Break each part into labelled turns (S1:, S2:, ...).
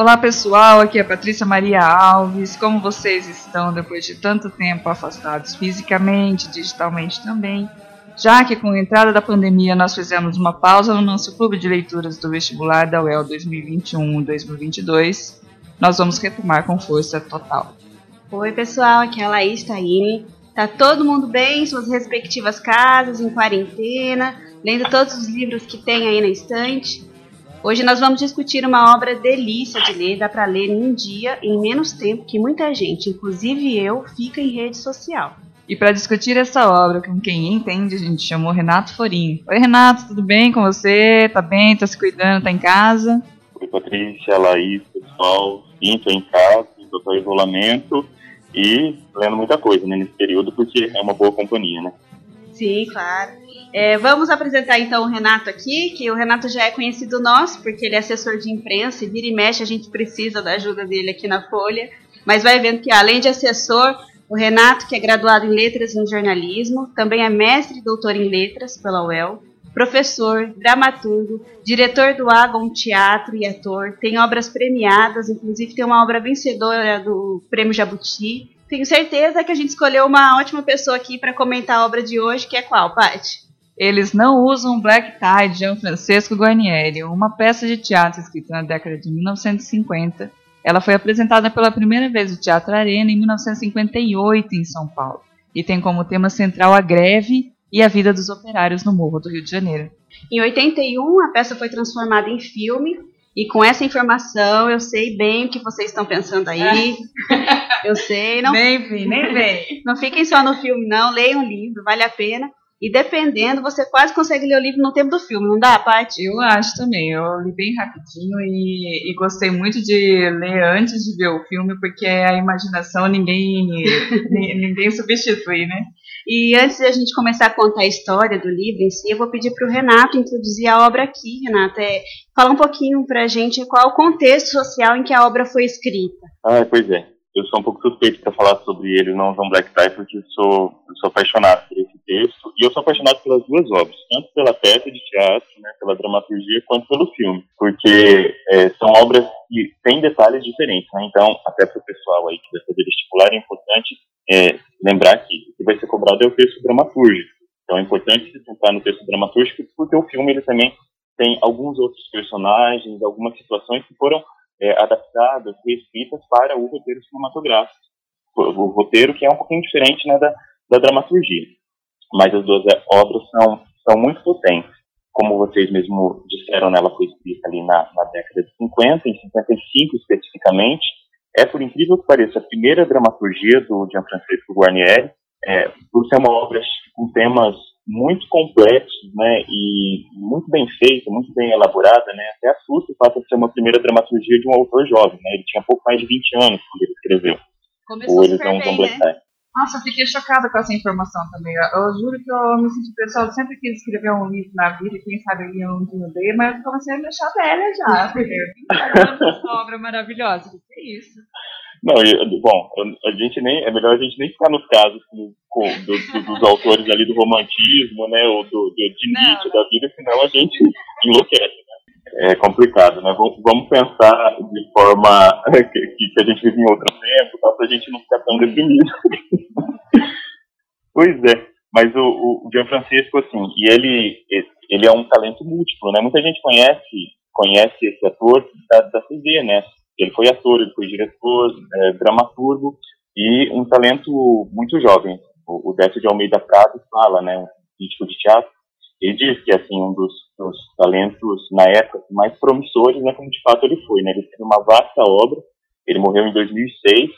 S1: Olá pessoal, aqui é a Patrícia Maria Alves. Como vocês estão depois de tanto tempo afastados fisicamente, digitalmente também? Já que com a entrada da pandemia nós fizemos uma pausa no nosso clube de leituras do vestibular da UEL 2021-2022, nós vamos retomar com força total.
S2: Oi pessoal, aqui é a Laís Taine. Tá todo mundo bem em suas respectivas casas, em quarentena, lendo todos os livros que tem aí na estante? Hoje nós vamos discutir uma obra delícia de ler, dá para ler em um dia, em menos tempo que muita gente, inclusive eu, fica em rede social.
S1: E para discutir essa obra com quem entende, a gente chamou Renato Forinho. Oi Renato, tudo bem com você? Tá bem? Tá se cuidando? Tá em casa?
S3: Oi Patrícia, Laís, pessoal. Sim, tô em casa, tô em isolamento e lendo muita coisa né, nesse período, porque é uma boa companhia, né?
S2: Sim, claro. É, vamos apresentar então o Renato aqui, que o Renato já é conhecido nosso, porque ele é assessor de imprensa e vira e mexe, a gente precisa da ajuda dele aqui na Folha. Mas vai vendo que além de assessor, o Renato, que é graduado em letras e em jornalismo, também é mestre e doutor em letras pela UEL, professor, dramaturgo, diretor do Agon Teatro e ator, tem obras premiadas, inclusive tem uma obra vencedora do Prêmio Jabuti, tenho certeza que a gente escolheu uma ótima pessoa aqui para comentar a obra de hoje, que é qual, Paty?
S1: Eles não usam Black Tie de Gianfrancesco Guarnieri, uma peça de teatro escrita na década de 1950. Ela foi apresentada pela primeira vez no Teatro Arena em 1958 em São Paulo e tem como tema central a greve e a vida dos operários no Morro do Rio de Janeiro.
S2: Em 81, a peça foi transformada em filme e com essa informação, eu sei bem o que vocês estão pensando aí. eu sei, não.
S1: Nem vem, nem vem.
S2: Não fiquem só no filme, não. Leiam o livro, vale a pena. E dependendo, você quase consegue ler o livro no tempo do filme, não dá, Paty?
S1: Eu acho também. Eu li bem rapidinho e, e, gostei muito de ler antes de ver o filme, porque a imaginação ninguém, ninguém substitui, né?
S2: E antes de a gente começar a contar a história do livro em si, eu vou pedir para o Renato introduzir a obra aqui. Renato, é, fala um pouquinho para a gente qual o contexto social em que a obra foi escrita.
S3: Ah, pois é. Eu sou um pouco suspeito para falar sobre ele, não João Black Tie, porque eu sou, eu sou apaixonado por esse texto. E eu sou apaixonado pelas duas obras, tanto pela peça de teatro, né, pela dramaturgia, quanto pelo filme. Porque é, são obras que têm detalhes diferentes. Né? Então, até para o pessoal aí que vai fazer vestibular, é importante é, lembrar que o que vai ser cobrado é o texto dramatúrgico. Então é importante se centrar no texto dramatúrgico, porque o filme ele também tem alguns outros personagens, algumas situações que foram é, adaptadas, reescritas para o roteiro cinematográfico. O, roteiro que é um pouquinho diferente né, da, da dramaturgia. Mas as duas é, obras são, são muito potentes. Como vocês mesmo disseram, né, ela foi escrita ali na, na década de 50, em 55 especificamente, é, por incrível que pareça, a primeira dramaturgia do Gianfrancesco Guarnieri, é, por ser uma obra com temas muito complexos, né, e muito bem feita, muito bem elaborada, né, até assusta o fato de ser uma primeira dramaturgia de um autor jovem, né, ele tinha pouco mais de 20 anos quando ele escreveu.
S2: Começou super bem, né?
S1: Nossa, eu fiquei chocada com essa informação também. Eu, juro que eu me senti pessoal, eu sempre quis escrever um livro na vida, quem sabe eu um dia dele, mas eu comecei a me achar velha já. Porque eu obra maravilhosa. Que é isso?
S3: Não, bom, a gente nem, é melhor a gente nem ficar nos casos do, do, dos autores ali do romantismo, né, ou do, do de Nietzsche da vida, senão a gente enlouquece, né? É complicado, né? Vamos, vamos pensar de forma que, que, a gente vive em outro tempo, tá, para a gente não ficar tão deprimido. pois é, mas o, o Gianfrancesco, assim, e ele, ele é um talento múltiplo, né? Muita gente conhece, conhece esse ator da, da TV, né? Ele foi ator, ele foi diretor, é, dramaturgo e um talento muito jovem. O, o Décio de Almeida Prado fala, né, um crítico de teatro, ele diz que assim um dos, dos, talentos na época mais promissores, né, como de fato ele foi, né, ele teve uma vasta obra. Ele morreu em 2006,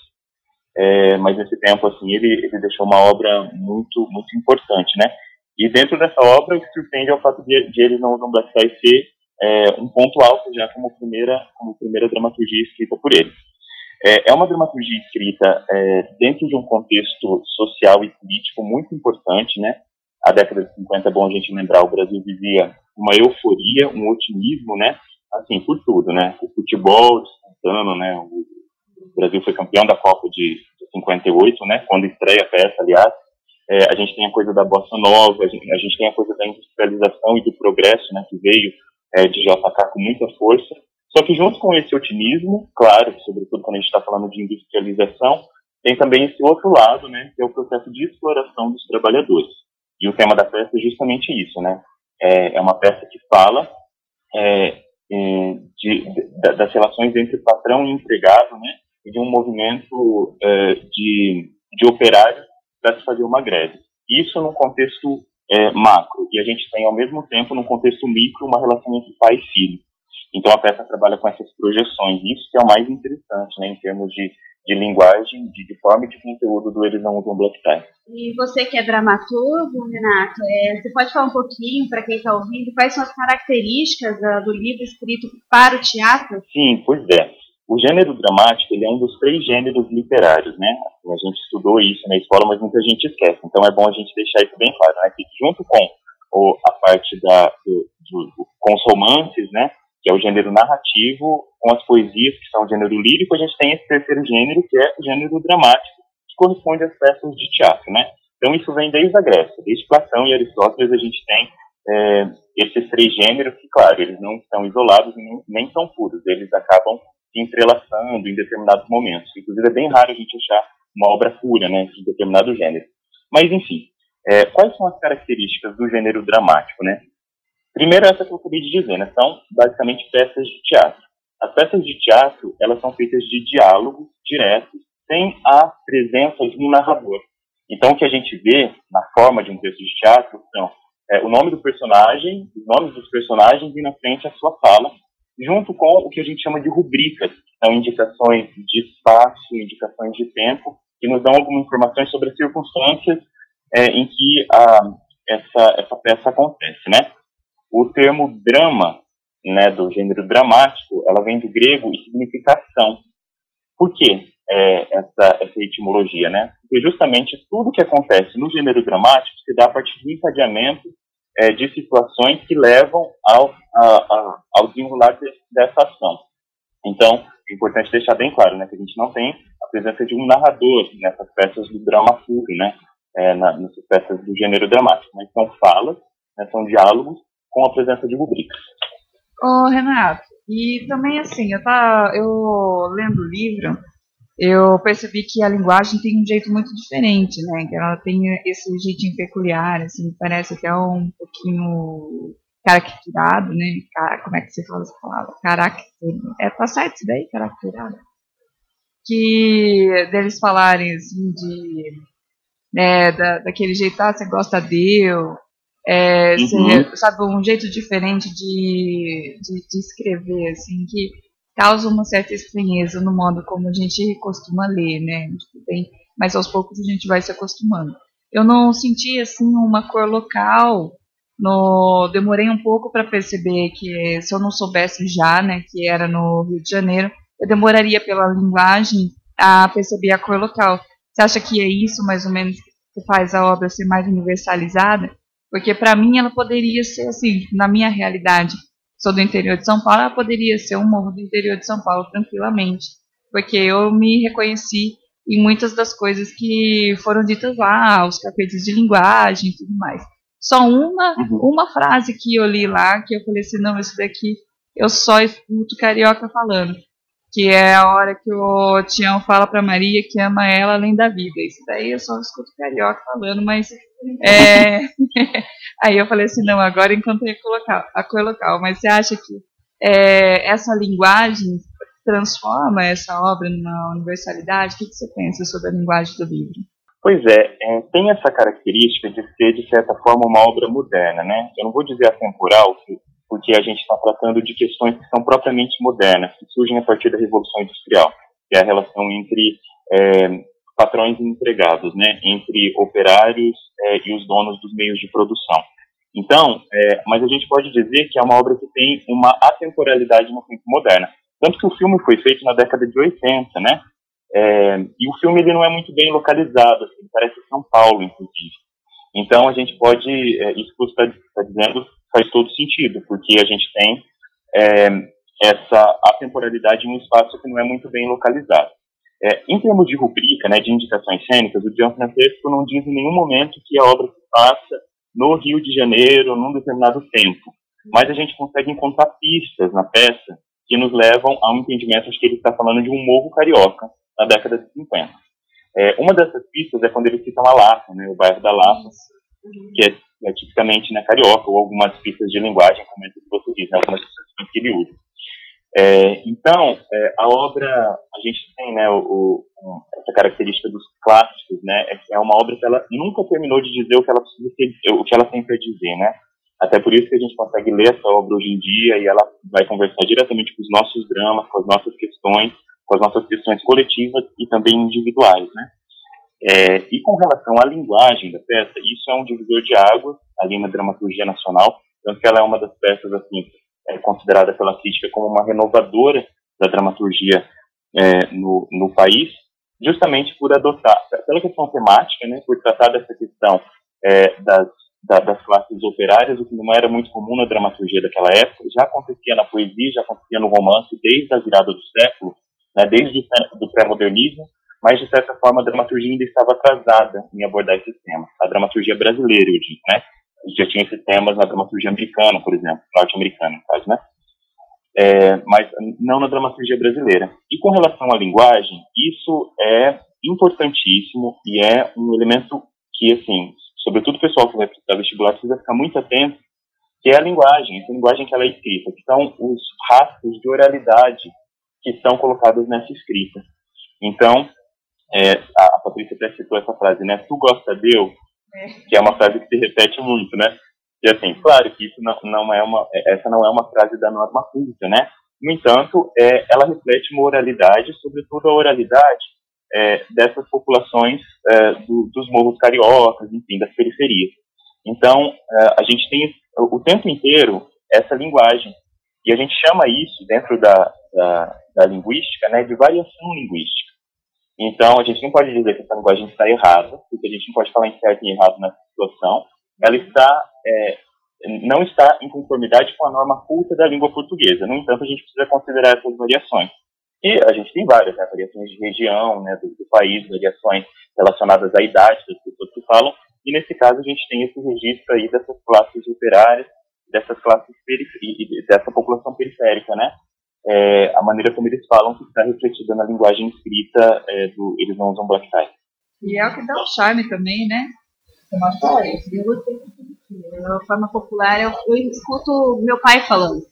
S3: é, mas nesse tempo assim ele, ele deixou uma obra muito muito importante, né? E dentro dessa obra o que surpreende é o fato de, de ele não usar Black Tie ser é, um ponto alto já como primeira, como primeira dramaturgia escrita por ele. É, é uma dramaturgia escrita é, dentro de um contexto social e político muito importante, né? A década de 50 é bom a gente lembrar, o Brasil vivia uma euforia, um otimismo, né? Assim, por tudo, né? O futebol disputando, né? O Brasil foi campeão da Copa de, de 58, né? Quando estreia a peça, aliás. É, a gente tem a coisa da bossa nova, a gente, a gente tem a coisa da industrialização e do progresso, né? Que veio é, de JK com muita força. Só que junto com esse otimismo, claro, sobretudo quando a gente está falando de industrialização, tem também esse outro lado, né, que é o processo de exploração dos trabalhadores. E o tema da peça é justamente isso, né? É, é uma peça que fala é, de, de, das relações entre patrão e empregado, né? E de um movimento é, de, de operários para se fazer uma greve. Isso num contexto é, macro. E a gente tem, ao mesmo tempo, num contexto micro, uma relação entre pai e filho. Então a peça trabalha com essas projeções. Isso que é o mais interessante, né, em termos de, de linguagem, de, de forma e de conteúdo do Eles Não Usam Black Tie.
S2: E você que é dramaturgo, Renato, é, você pode falar um pouquinho, para quem está ouvindo, quais são as características uh, do livro escrito para o teatro?
S3: Sim, pois é. O gênero dramático ele é um dos três gêneros literários, né? Assim, a gente estudou isso na escola, mas muita gente esquece. Então é bom a gente deixar isso bem claro, né? Que junto com a parte da, do, do, com os romances, né? Que é o gênero narrativo, com as poesias, que são o gênero lírico, a gente tem esse terceiro gênero, que é o gênero dramático, que corresponde às peças de teatro, né? Então isso vem desde a Grécia, desde Platão e Aristóteles a gente tem é, esses três gêneros que, claro, eles não estão isolados nem, nem são puros, eles acabam se entrelaçando em determinados momentos. Inclusive, é bem raro a gente achar uma obra pura, né, de determinado gênero. Mas, enfim, é, quais são as características do gênero dramático, né? Primeiro, essa que eu acabei de dizer, né, são basicamente peças de teatro. As peças de teatro, elas são feitas de diálogos diretos, sem a presença de um narrador. Então, o que a gente vê na forma de um texto de teatro são é, o nome do personagem, os nomes dos personagens e na frente a sua fala, junto com o que a gente chama de rubricas, que são indicações de espaço, indicações de tempo, que nos dão algumas informações sobre as circunstâncias é, em que a, essa, essa peça acontece, né? O termo drama, né, do gênero dramático, ela vem do grego e significa ação. Por quê é, essa, essa etimologia, né? Porque justamente tudo que acontece no gênero dramático se dá a partir do encadeamento é, de situações que levam ao, a, a, ao desenrolar de, dessa ação. Então, é importante deixar bem claro né, que a gente não tem a presença de um narrador nessas peças do drama puro, né, é, na, nessas peças do gênero dramático, mas são falas, né, são diálogos com a presença de rubricas.
S1: Ô, Renato, e também assim, eu, tá, eu lendo o livro, eu percebi que a linguagem tem um jeito muito diferente, né? Que ela tem esse jeitinho peculiar, assim, parece até um pouquinho caracterizado, né? Como é que você fala essa palavra? Caracter. É, tá certo isso daí, caracterizado? Que deles falarem, assim, de. É, da, daquele jeito, ah, você gosta de eu. É, uhum. você, sabe, um jeito diferente de, de, de escrever, assim, que causa uma certa estranheza no modo como a gente costuma ler, né? Bem, mas aos poucos a gente vai se acostumando. Eu não senti assim uma cor local. No, demorei um pouco para perceber que se eu não soubesse já, né, que era no Rio de Janeiro, eu demoraria pela linguagem a perceber a cor local. Você acha que é isso mais ou menos que faz a obra ser mais universalizada? Porque para mim ela poderia ser assim, na minha realidade, sou do interior de São Paulo, ela poderia ser um morro do interior de São Paulo tranquilamente, porque eu me reconheci em muitas das coisas que foram ditas lá, os capítulos de linguagem e tudo mais. Só uma, uhum. uma frase que eu li lá, que eu falei assim, não, isso daqui eu só escuto carioca falando. Que é a hora que o Tião fala pra Maria que ama ela além da vida. Isso daí eu só escuto carioca falando, mas é, Aí eu falei assim, não, agora encontrei a cor local. Mas você acha que é, essa linguagem transforma essa obra numa universalidade? O que, você pensa sobre a linguagem do livro?
S3: Pois é, é, tem essa característica de ser, de certa forma, uma obra moderna, né? Eu não vou dizer atemporal, porque a gente está tratando de questões que são propriamente modernas, que surgem a partir da Revolução Industrial, que é a relação entre é, patrões e empregados, né, entre operários é, e os donos dos meios de produção. Então, é, mas a gente pode dizer que é uma obra que tem uma atemporalidade no tempo moderna. Tanto que o filme foi feito na década de 80, né? É, e o filme ele não é muito bem localizado, assim, parece São Paulo, inclusive. Então a gente pode, é, isso que você está tá dizendo faz todo sentido, porque a gente tem é, essa atemporalidade em um espaço que não é muito bem localizado. É, em termos de rubrica, né, de indicações cênicas, o Gian Francesco não diz em nenhum momento que a obra se passa no Rio de Janeiro, num determinado tempo. Mas a gente consegue encontrar pistas na peça que nos levam a um entendimento de que ele está falando de um morro carioca na década de 50. É, uma dessas pistas é quando ele cita a Lapa, né, o bairro da Lapa, que é, é tipicamente né, carioca, ou algumas pistas de linguagem, como essa que você diz, né, algumas expressões que ele usa. É, então, é, a obra, a gente tem né, o, o, essa característica dos clássicos, né, é, é uma obra que ela nunca terminou de dizer o que ela precisa o que ela tem para dizer, né. Até por isso que a gente consegue ler essa obra hoje em dia e ela vai conversar diretamente com os nossos dramas, com as nossas questões, com as nossas questões coletivas e também individuais, né. É, e com relação à linguagem da peça, isso é um divisor de água ali na dramaturgia nacional, tanto que ela é uma das peças assim é considerada pela crítica como uma renovadora da dramaturgia é, no, no país, justamente por adotar, pela questão temática, né, por tratar dessa questão é, das, da, das classes operárias, o que não era muito comum na dramaturgia daquela época, já acontecia na poesia, já acontecia no romance desde a virada do século, né, desde o pré-modernismo, mas de certa forma a dramaturgia ainda estava atrasada em abordar esses temas. A dramaturgia brasileira, eu digo, né? Já tinha esses temas na dramaturgia americana, por exemplo, norte-americana, no caso, né? É, mas não na dramaturgia brasileira. E com relação à linguagem, isso é importantíssimo e é um elemento que, assim, sobretudo o pessoal que vai prestar vestibular precisa ficar muito atento, que é a linguagem, essa linguagem que ela é escrita, que são os rastros de oralidade que são colocados nessa escrita. Então, é, a Patrícia até citou essa frase, né? Tu gosta de eu? É. que é uma frase que se repete muito, né? E assim, claro que isso não, não é uma, essa não é uma frase da norma culta, né? No entanto, é, ela reflete uma oralidade, sobretudo a oralidade é, dessas populações é, do, dos morros cariocas, enfim, das periferias. Então, é, a gente tem o tempo inteiro essa linguagem, e a gente chama isso, dentro da, da, da linguística, né, de variação linguística. Então, a gente não pode dizer que essa linguagem está errada, porque a gente não pode falar em certo e errado nessa situação. Ela está, é, não está em conformidade com a norma culta da língua portuguesa. No entanto, a gente precisa considerar essas variações. E a gente tem várias, né, variações de região, né, do, do país, variações relacionadas à idade das pessoas que falam. E nesse caso, a gente tem esse registro aí dessas classes operárias, dessas classes e dessa população periférica, né? É, a maneira como eles falam que está refletida na linguagem escrita é, do Eles Não Usam Black Tie.
S1: E é o que dá o charme também, né?
S2: Uma forma, eu gostei de uma forma popular, eu, eu escuto meu pai falando. Uhum.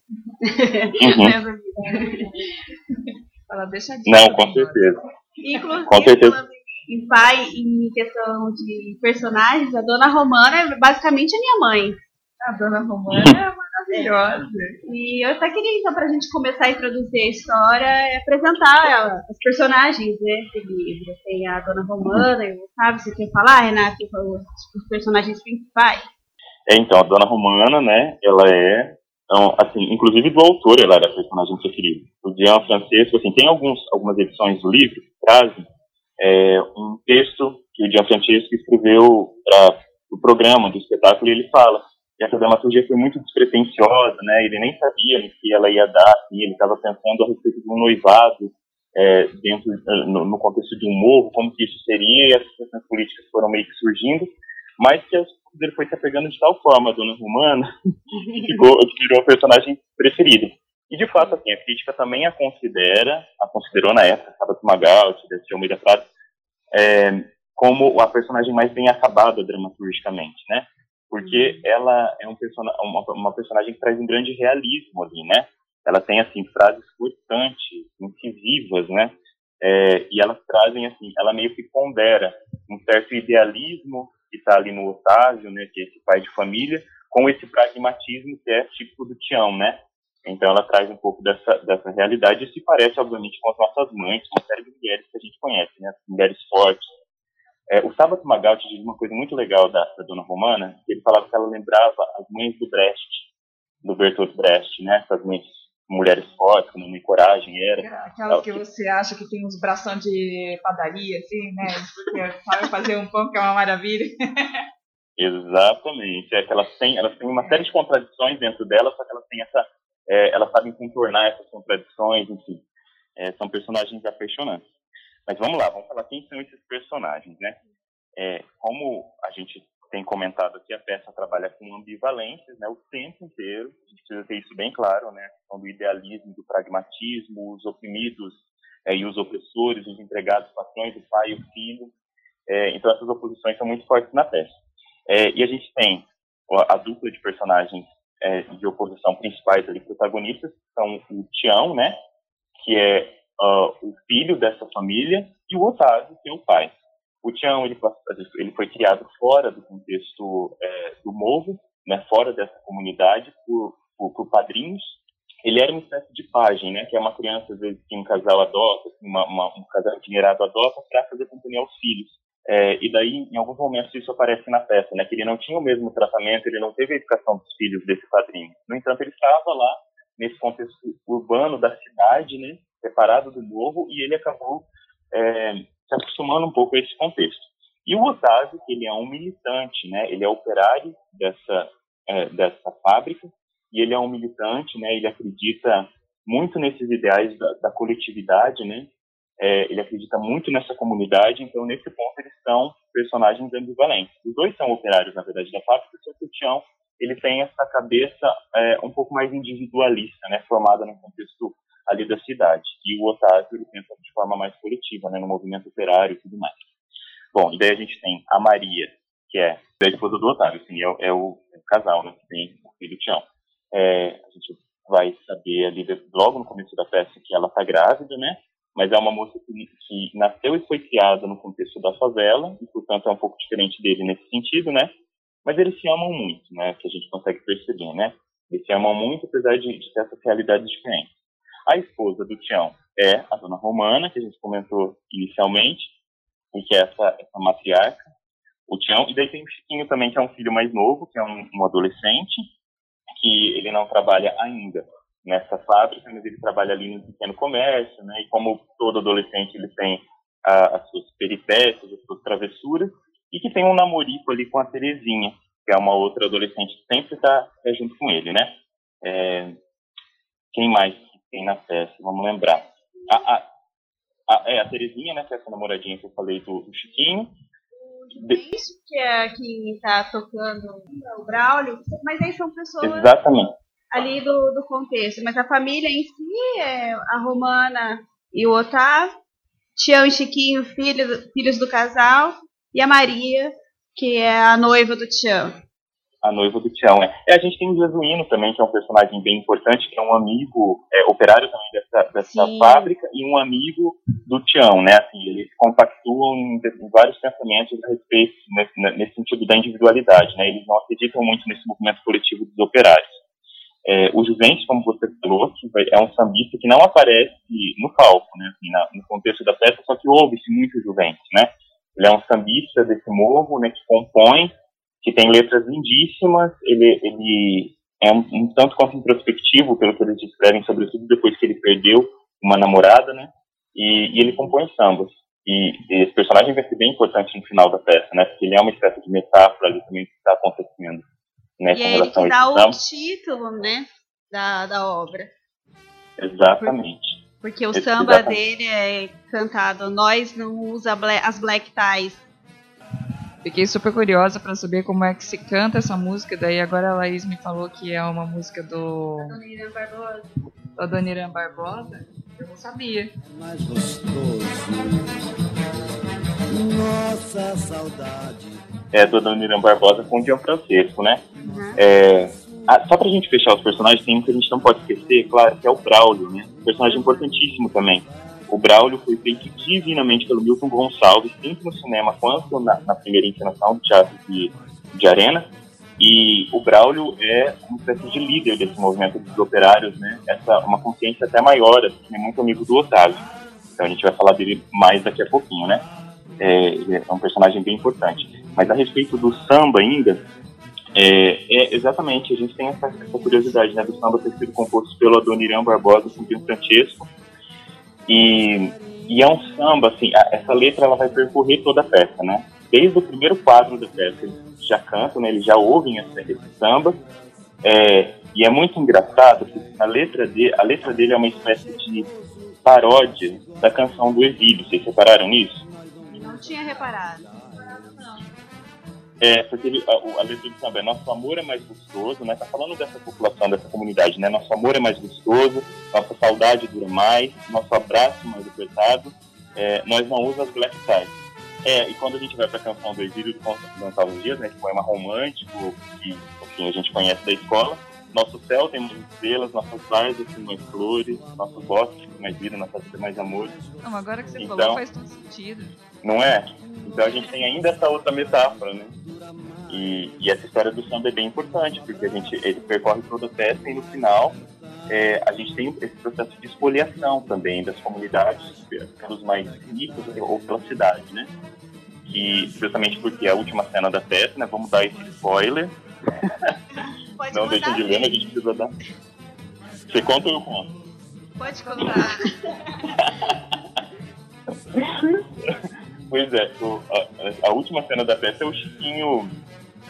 S1: Fala, deixa
S3: Não, com certeza.
S2: Inclusive, com certeza. em pai, em questão de personagens, a dona Romana é basicamente a minha mãe.
S1: A dona Romana é maravilhosa.
S2: E eu até queria, então, para a gente começar a introduzir a história, é apresentar os personagens né, do livro. Tem a Dona Romana e o Otávio. Você quer falar, Renato, os personagens principais?
S3: É, então, a Dona Romana, né, ela é, então, assim, inclusive do autor, ela era a personagem preferida. O Jean Francesco, assim, tem alguns, algumas edições do livro que trazem é, um texto que o Jean Francesco escreveu para o programa do espetáculo e ele fala e essa dramaturgia foi muito despretensiosa, né? Ele nem sabia no que ela ia dar, assim, ele estava pensando a respeito de um noivado é, dentro eh, no, no, contexto de um morro, como que isso seria, e as questões políticas foram meio que surgindo, mas que ele foi se apegando de tal forma a Dona Romana que ficou, virou o personagem preferido. E de fato, assim, a crítica também a considera, a considerou na época, Sabato Magal, Desse Almeida Prado, é, como a personagem mais bem acabada dramaturgicamente, né? Porque uhum. ela é um persona, uma, uma, personagem que traz um grande realismo ali, né? Ela tem, assim, frases cortantes, incisivas, né? É, e elas trazem, assim, ela meio que pondera um certo idealismo que está ali no Otávio, né, que é esse pai de família, com esse pragmatismo que é típico do Tião, né? Então ela traz um pouco dessa, dessa realidade e se parece, obviamente, com as nossas mães, com a série de mulheres que a gente conhece, né? As mulheres fortes, é, o Sábado Magaldi diz uma coisa muito legal da, da, dona Romana, que ele falava que ela lembrava as mães do Brecht, do Bertolt Brecht, né? Essas mães, mulheres fortes, com uma coragem, era.
S1: Aquelas que você acha que tem uns bração de padaria, assim, né? Porque sabe fazer um pão que é uma maravilha.
S3: Exatamente. É que elas têm, elas têm uma série de contradições dentro delas, só que elas têm essa, é, elas sabem contornar essas contradições, enfim. É, são personagens apaixonantes. Mas vamos lá, vamos falar quem são esses personagens, né? É, como a gente tem comentado aqui, a peça trabalha com ambivalências, né, o tempo inteiro. A gente precisa ter isso bem claro, né, do idealismo, do pragmatismo, os oprimidos é, e os opressores, os empregados, patrões, o pai e o filho. É, então essas oposições são muito fortes na peça. É, e a gente tem a, a dupla de personagens é, de oposição principais ali, protagonistas, são o Tião, né, que é uh, o filho dessa família, e o Otávio, que é o pai. O Tião ele, ele foi criado fora do contexto é, do Morro, né, fora dessa comunidade, por, por, por, padrinhos. Ele era uma espécie de pajem, né, que é uma criança, às vezes, que um casal adota, assim, uma, uma, um casal endinheirado adota para fazer companhia aos filhos. É, e daí, em alguns momentos, isso aparece na peça, né, que ele não tinha o mesmo tratamento, ele não teve a educação dos filhos desse padrinho. No entanto, ele estava lá, nesse contexto urbano da cidade, né, separado do morro, e ele acabou é, se acostumando um pouco a esse contexto. E o Otávio, ele é um militante, né? Ele é operário dessa é, dessa fábrica e ele é um militante, né? Ele acredita muito nesses ideais da, da coletividade, né? É, ele acredita muito nessa comunidade, então nesse ponto eles são personagens ambivalentes. Os dois são operários, na verdade, da fábrica, só que o Tião ele tem essa cabeça é, um pouco mais individualista, né? Formada num contexto ali da cidade. E o Otávio ele pensa de forma mais coletiva, né, no movimento operário e tudo mais. Bom, e daí a gente tem a Maria, que é a esposa do Otávio, assim, é, é, o, é, o, casal, né, que tem o filho Tião. É, a gente vai saber ali logo no começo da peça que ela está grávida, né? Mas é uma moça que, que, nasceu e foi criada no contexto da favela e, portanto, é um pouco diferente dele nesse sentido, né? Mas eles se amam muito, né? Que a gente consegue perceber, né? Eles se amam muito, apesar de, de ter essas realidades diferentes. A esposa do Tião é a dona Romana, que a gente comentou inicialmente, que é essa, essa matriarca, o Tião. E daí tem o Chiquinho também, que é um filho mais novo, que é um, um adolescente, que ele não trabalha ainda nessa fábrica, mas ele trabalha ali no pequeno comércio, né? E como todo adolescente, ele tem a, as suas peripécias, as suas travessuras, e que tem um namorico ali com a Terezinha, que é uma outra adolescente que sempre está é, junto com ele, né? É, quem mais tem na festa, vamos lembrar. A, a, a, é, a Terezinha, né, que é essa namoradinha que eu falei do, do Chiquinho.
S2: Isso que é quem está tocando o Braulio, mas aí são pessoas
S3: Exatamente.
S2: ali do, do contexto. Mas a família em si é a Romana e o Otávio, Tião e Chiquinho, filho, filhos do casal, e a Maria, que é a noiva do Tião
S3: a noiva do Tião. É. E a gente tem o Jesuíno também, que é um personagem bem importante, que é um amigo, é, operário também dessa, dessa fábrica, e um amigo do Tião, né? Assim, eles compactuam em, em vários pensamentos a respeito, nesse, nesse, sentido da individualidade, né? Eles não acreditam muito nesse movimento coletivo dos operários. É, o Juventus, como você falou, é um sambista que não aparece no palco, né? Assim, na, no contexto da peça, só que ouve-se muito Juventus, né? Ele é um sambista desse morro, né? Que compõe que tem letras lindíssimas, ele, ele é um, um, tanto quanto introspectivo, pelo que eles descrevem, sobretudo depois que ele perdeu uma namorada, né? E, e ele compõe sambas. E, e, esse personagem vai ser bem importante no final da peça, né? Porque ele é uma espécie de metáfora ali também que está acontecendo nessa
S2: e é
S3: relação
S2: ele dá o título, né? Da, da obra.
S3: Exatamente.
S2: Porque o samba exatamente. dele é cantado Nós não usa as black ties
S1: Fiquei super curiosa para saber como é que se canta essa música. Daí agora a Laís me falou que é uma música do.
S2: Da Dona Irã Barbosa.
S1: Da Dona Irã Barbosa? Eu não sabia.
S4: Mais gostoso. Nossa saudade.
S3: É do Dona Irã Barbosa com o Dion Francisco, né? Uhum. É, ah, só pra gente fechar os personagens, tem um que a gente não pode esquecer, claro, que é o Braulio, né? Um personagem importantíssimo também. O Braulio foi feito divinamente pelo Milton Gonçalves, tanto no cinema quanto na, na primeira encenação do teatro de, de arena. E o Braulio é uma espécie de líder desse movimento dos operários, né? Essa uma consciência até maior, assim, é muito amigo do Otávio. Então a gente vai falar dele mais daqui a pouquinho, né? É, é um personagem bem importante. Mas a respeito do samba ainda, é, é, exatamente, a gente tem essa, essa, curiosidade, né, do samba ter sido composto pelo Adoniran Barbosa com Pio Francesco, e, e é um samba, assim, a, essa letra ela vai percorrer toda a peça, né? Desde o primeiro quadro da peça, eles já cantam, né, eles já ouvem esse, esse samba. É, e é muito engraçado porque a letra, de, a letra dele é uma espécie de paródia da canção do exílio. Vocês repararam nisso?
S2: Não tinha reparado.
S3: É, porque ele, a, a, letra do samba é Nosso amor é mais gostoso, né? Tá falando dessa população, dessa comunidade, né? Nosso amor é mais gostoso, nossa saudade dura mais, nosso abraço mais apertado, é, nós não usamos black tie. É, e quando a gente vai para a canção do Exílio do Gonçalves Dias, né, que poema romântico, que enfim, a gente conhece da escola, nosso céu tem mais estrelas, nossas várzeas têm mais flores, nossos bosques têm mais vida, nossa vida mais amor.
S1: Não, agora que você então, falou faz todo sentido.
S3: Não é? Então a gente tem ainda essa outra metáfora, né? E, e essa história do samba é bem importante, porque a gente, ele percorre toda a festa e no final é, a gente tem esse processo de espoliação também das comunidades pelos mais ricos ou pela cidade, né? Que justamente porque é a última cena da festa, né? Vamos dar esse spoiler.
S2: Pode
S3: Não deixa de ler, a gente precisa dar. Você conta ou eu conto?
S2: Pode contar.
S3: pois é, o, a, a, última cena da festa é o Chiquinho.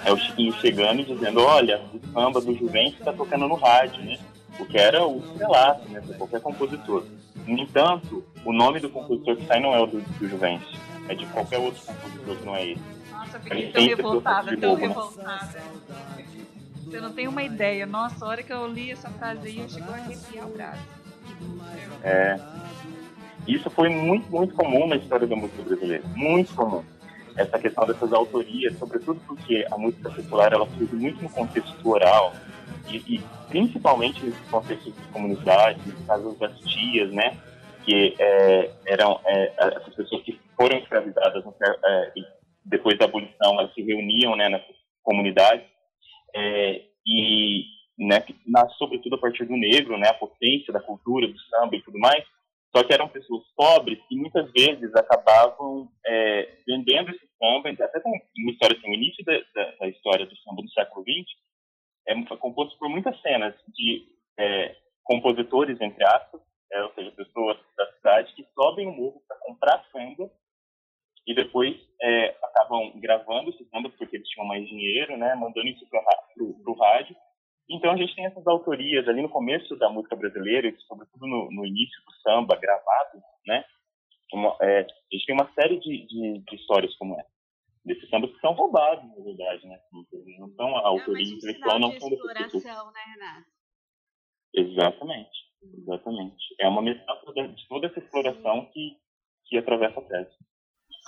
S3: É o Chiquinho chegando e dizendo, olha, o samba do Juventus está tocando no rádio, né? O que era o estrelato, né, para qualquer compositor. No entanto, o nome do compositor que sai não é o do, do Juventus, é de qualquer outro compositor que não é esse.
S1: Nossa, eu fiquei tão revoltada, tão né? revoltada. Você não tem uma ideia. Nossa, a hora que eu li essa frase aí, eu chegou a arrepiar o braço.
S3: É. Isso foi muito, muito comum na história da música brasileira. Muito comum. Essa questão dessas autorias, sobretudo porque a música popular ela surge muito no contexto oral e, e principalmente nesse contexto de comunidade, no caso das tias, né? Que é, eram é, essas pessoas que foram escravizadas é, depois da abolição, elas se reuniam né, nessas comunidades é, e né, nasce sobretudo a partir do negro, né, a potência da cultura, do samba e tudo mais, só que eram pessoas pobres que muitas vezes acabavam é, vendendo esse samba, até tem uma história assim, o início da, da, da história do samba do século XX é composto por muitas cenas de é, compositores, entre aspas, é, ou seja, pessoas da cidade que sobem o morro para comprar samba e depois é, acabam gravando esses sambas porque eles tinham mais dinheiro, né, mandando isso para o rádio. Então a gente tem essas autorias ali no começo da música brasileira, e sobretudo no, no início do samba gravado, né? Uma, é, a gente tem uma série de, de, de, histórias como essa, desses sambas que são roubados, na verdade, né? Não são a autoria intelectual, não são
S2: dessas pessoas. né, Renato?
S3: Exatamente, exatamente. É uma metáfora de toda essa exploração que, que atravessa a tese.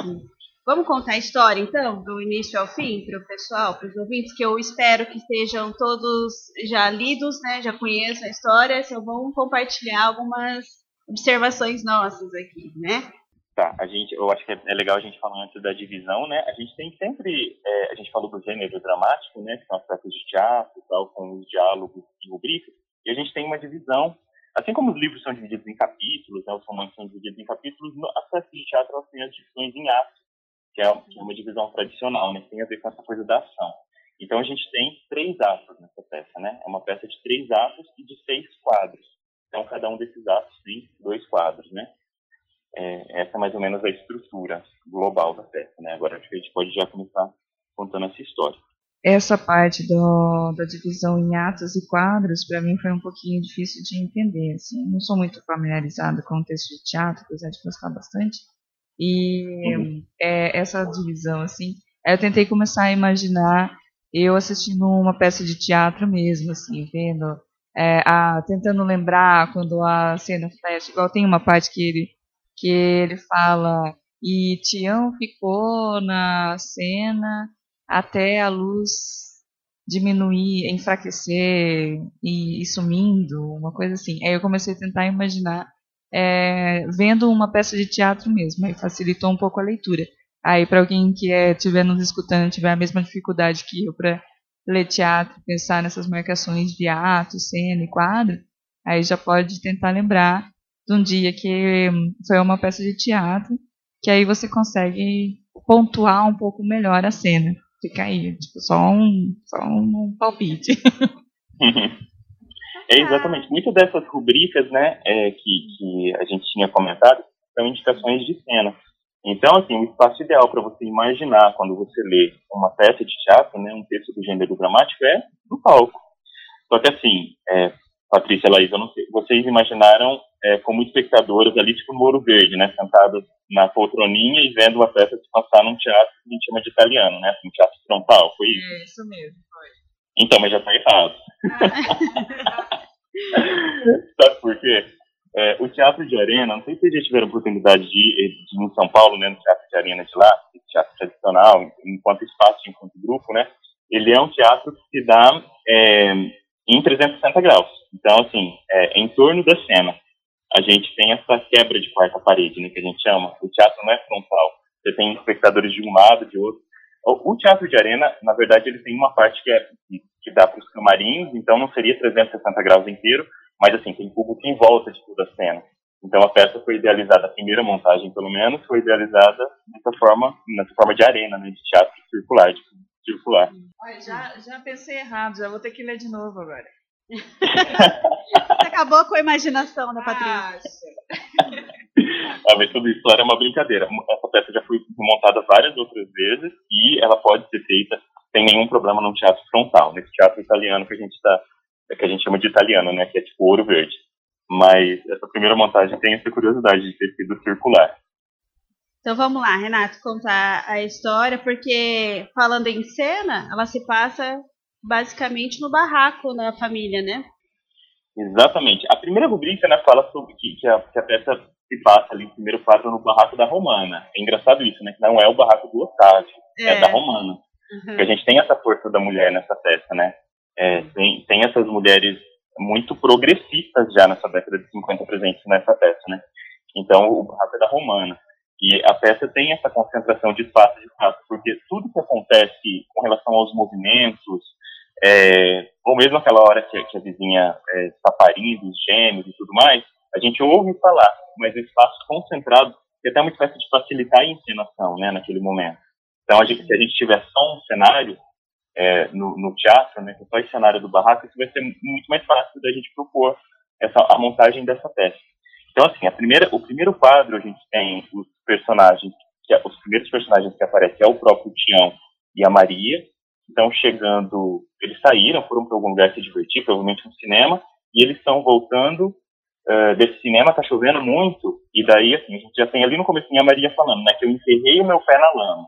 S2: Sim. Vamos contar a história, então, do início ao fim, para o pessoal, para os ouvintes, que eu espero que estejam todos já lidos, né, já conheçam a história, só vão compartilhar algumas observações nossas aqui, né?
S3: Tá, a gente, eu acho que é legal a gente falar antes da divisão, né? A gente tem sempre, é, a gente falou do gênero dramático, né? Que são as peças de teatro tal, com os diálogos e rubricas, e a gente tem uma divisão Assim como os livros são divididos em capítulos, né, os romances são divididos em capítulos, as peças de teatro elas têm as divisões em atos, que é, é uma divisão tradicional, né, tem a ver com essa coisa da ação. Então a gente tem três atos nessa peça, né? É uma peça de três atos e de seis quadros. Então cada um desses atos tem dois quadros, né? É, essa é mais ou menos a estrutura global da peça, né? Agora acho que a gente pode já começar contando essa história
S1: essa parte do, da divisão em atos e quadros, para mim foi um pouquinho difícil de entender. Assim. Eu não sou muito familiarizada com o texto de teatro, apesar de gostar bastante. E é, essa divisão, assim, eu tentei começar a imaginar eu assistindo uma peça de teatro mesmo, assim, vendo, é, a, tentando lembrar quando a cena fecha, igual tem uma parte que ele, que ele fala, e Tião ficou na cena até a luz diminuir, enfraquecer e, e sumindo, uma coisa assim. Aí eu comecei a tentar imaginar é, vendo uma peça de teatro mesmo, aí facilitou um pouco a leitura. Aí para alguém que é, estiver nos escutando, tiver a mesma dificuldade que eu para ler teatro, pensar nessas marcações de ato, cena e quadro, aí já pode tentar lembrar de um dia que foi uma peça de teatro, que aí você consegue pontuar um pouco melhor a cena. Fica aí, tipo, só um, só um palpite.
S3: É exatamente. Muitas dessas rubricas, né, é, que, que a gente tinha comentado, são indicações de cena. Então, assim, o espaço ideal para você imaginar quando você lê uma peça de teatro, né, um texto do gênero dramático, é no palco. Só que, assim, é, Patrícia e Laís, eu não sei, vocês imaginaram é, como espectadoras ali, tipo Moro Verde, né, sentadas na poltroninha e vendo uma peça se passar num teatro que a gente chama de italiano, né, um teatro frontal, foi isso?
S1: É, isso mesmo.
S3: Então, mas já tá errado. Sabe por quê? É, o Teatro de Arena, não sei se vocês já tiveram oportunidade de, de ir em São Paulo, né, no Teatro de Arena de lá, teatro tradicional, enquanto espaço, enquanto grupo, né, ele é um teatro que se dá é, em 360 graus. Então, assim, é, em torno da cena, a gente tem essa quebra de quarta parede, né, que a gente chama. O teatro não é frontal. Você tem espectadores de um lado, de outro. O, teatro de arena, na verdade, ele tem uma parte que, é, que, que dá para os camarins, então não seria 360 graus inteiro, mas assim, tem público em volta de toda a cena. Então a peça foi idealizada, a primeira montagem pelo menos, foi idealizada dessa forma, nessa forma de arena, né, de teatro circular, de circular.
S1: Olha, já, já pensei errado, já vou ter que ler de novo agora.
S2: Você acabou com a imaginação da Patrícia.
S3: ah, mas tudo isso era uma brincadeira. Essa peça já foi montada várias outras vezes e ela pode ser feita sem nenhum problema num teatro frontal, nesse teatro italiano que a gente está é que a gente chama de italiano, né, que é tipo ouro verde. Mas essa primeira montagem tem essa curiosidade de ter sido circular.
S2: Então vamos lá, Renato, contar a história, porque falando em cena, ela se passa basicamente no barraco da família, né?
S3: Exatamente. A primeira rubrica né, fala sobre que, que, a, que a peça se passa ali, o primeiro quadro, no barraco da Romana. É engraçado isso, né? Que não é o barraco do Otávio, é, é da Romana. Uhum. Porque a gente tem essa força da mulher nessa peça, né? É, tem, tem essas mulheres muito progressistas já nessa década de 50 presentes nessa peça, né? Então, o barraco é da Romana. E a peça tem essa concentração de espaço de fato, porque tudo que acontece com relação aos movimentos, é, ou mesmo aquela hora que, que a vizinha está é, parindo, os gêmeos e tudo mais, a gente ouve falar, mas o espaço concentrado é até uma espécie de facilitar a encenação, né, naquele momento. Então, a gente, se a gente tiver só um cenário, é, no, no, teatro, né, só esse cenário do barraco, isso vai ser muito mais fácil da gente propor essa, a montagem dessa peça. Então, assim, a primeira, o primeiro quadro a gente tem os personagens, que, os primeiros personagens que aparecem é o próprio Tião e a Maria. Então, chegando, eles saíram, foram para algum lugar se divertir, provavelmente um cinema, e eles estão voltando uh, desse cinema, tá chovendo muito, e daí, assim, a gente já tem ali no começo a Maria falando, né, que eu enterrei o meu pé na lama.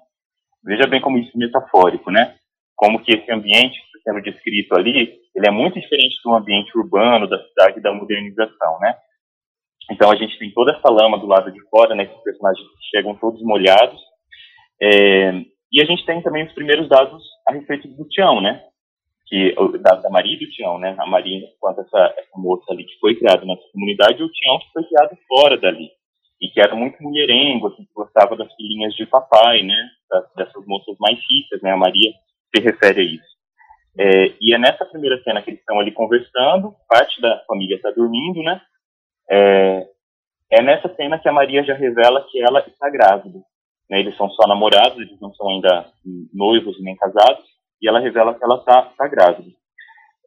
S3: Veja bem como isso é metafórico, né? como que esse ambiente que está sendo descrito ali, ele é muito diferente do ambiente urbano, da cidade, da modernização, né? Então a gente tem toda essa lama do lado de fora, né? Esses personagens chegam todos molhados. É, e a gente tem também os primeiros dados a respeito do Tião, né? Que, da, da Maria e do Tião, né? A Maria, enquanto essa, essa moça ali que foi criada nessa comunidade, e o Tião que foi criado fora dali. E que era muito mulherengo, assim, que gostava das filhinhas de papai, né? Das, dessas moças mais ricas, né? A Maria se refere a isso. É, e é nessa primeira cena que eles estão ali conversando, parte da família está dormindo, né? É, é, nessa cena que a Maria já revela que ela está grávida. Né? Eles são só namorados, eles não são ainda noivos nem casados, e ela revela que ela está tá grávida.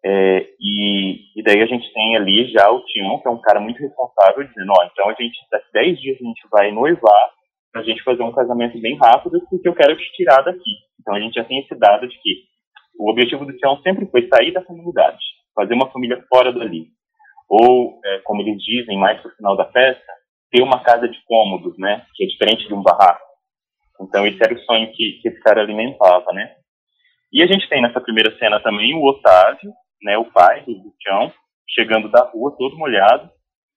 S3: É, e, e, daí a gente tem ali já o Tião, que é um cara muito responsável, dizendo, ó, então a gente, daqui 10 dias a gente vai noivar, pra gente fazer um casamento bem rápido, porque eu quero te tirar daqui. Então a gente já tem esse dado de que o objetivo do Tião sempre foi sair da comunidade, fazer uma família fora dali. Ou, é, como eles dizem mais pro final da festa, ter uma casa de cômodos, né? Que é diferente de um barraco. Então esse era o sonho que, que esse cara alimentava, né? E a gente tem nessa primeira cena também o Otávio, né, o pai do, Tião, chegando da rua todo molhado,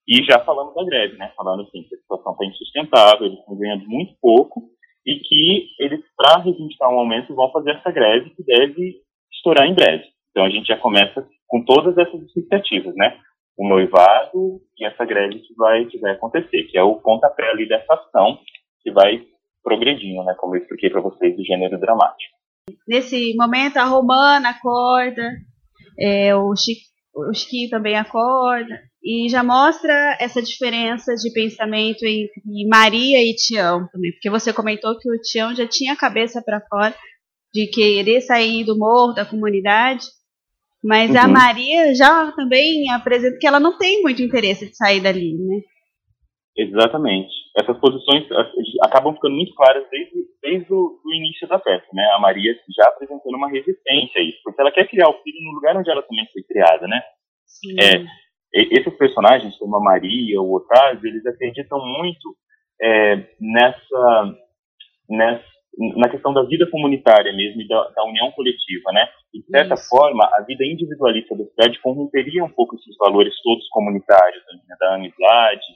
S3: e já falando da greve, né? Falando assim que a situação está insustentável, eles estão ganhando muito pouco e que eles, para reivindicar um aumento, vão fazer essa greve que deve estourar em breve. Então a gente já começa com todas essas expectativas, né? O noivado e essa greve que vai, que vai acontecer, que é o pontapé ali dessa ação que vai progredindo, né? Como eu expliquei para vocês, do gênero dramático.
S2: Nesse momento, a Romana acorda, é, o, Chico, o Chiquinho também acorda, e já mostra essa diferença de pensamento entre Maria e Tião também, porque você comentou que o Tião já tinha a cabeça para fora de querer sair do morro, da comunidade, mas uhum. a Maria já também apresenta que ela não tem muito interesse de sair dali, né?
S3: Exatamente. Essas posições acabam ficando muito claras desde, desde o do início da peça, né? A Maria já apresentando uma resistência a isso, porque ela quer criar o filho no lugar onde ela também foi criada, né? Sim. É, esses personagens, como a Maria, o Otávio, eles acreditam muito é, nessa, nessa, na questão da vida comunitária mesmo e da, da união coletiva, né? De certa
S2: Isso.
S3: forma, a vida individualista da cidade corromperia um pouco esses valores todos comunitários, né? da amizade,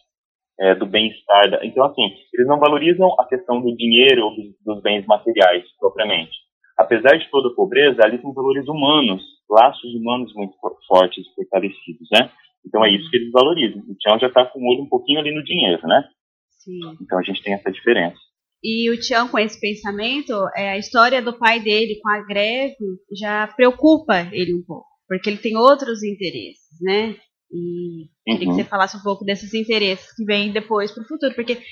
S3: é, do bem-estar. da- Então, assim, eles não valorizam a questão do dinheiro ou dos, dos bens materiais propriamente. Apesar de toda a pobreza, ali tem valores humanos, laços humanos muito for- fortes e fortalecidos, né? Então é isso que eles valorizam. O Tião já está com o olho um pouquinho ali no dinheiro, né?
S2: Sim.
S3: Então a gente tem essa diferença.
S2: E o Tião, com esse pensamento, é, a história do pai dele com a greve já preocupa ele um pouco, porque ele tem outros interesses, né? E queria que
S3: Uhum.
S2: você falasse um pouco desses interesses que vêm depois para o futuro, porque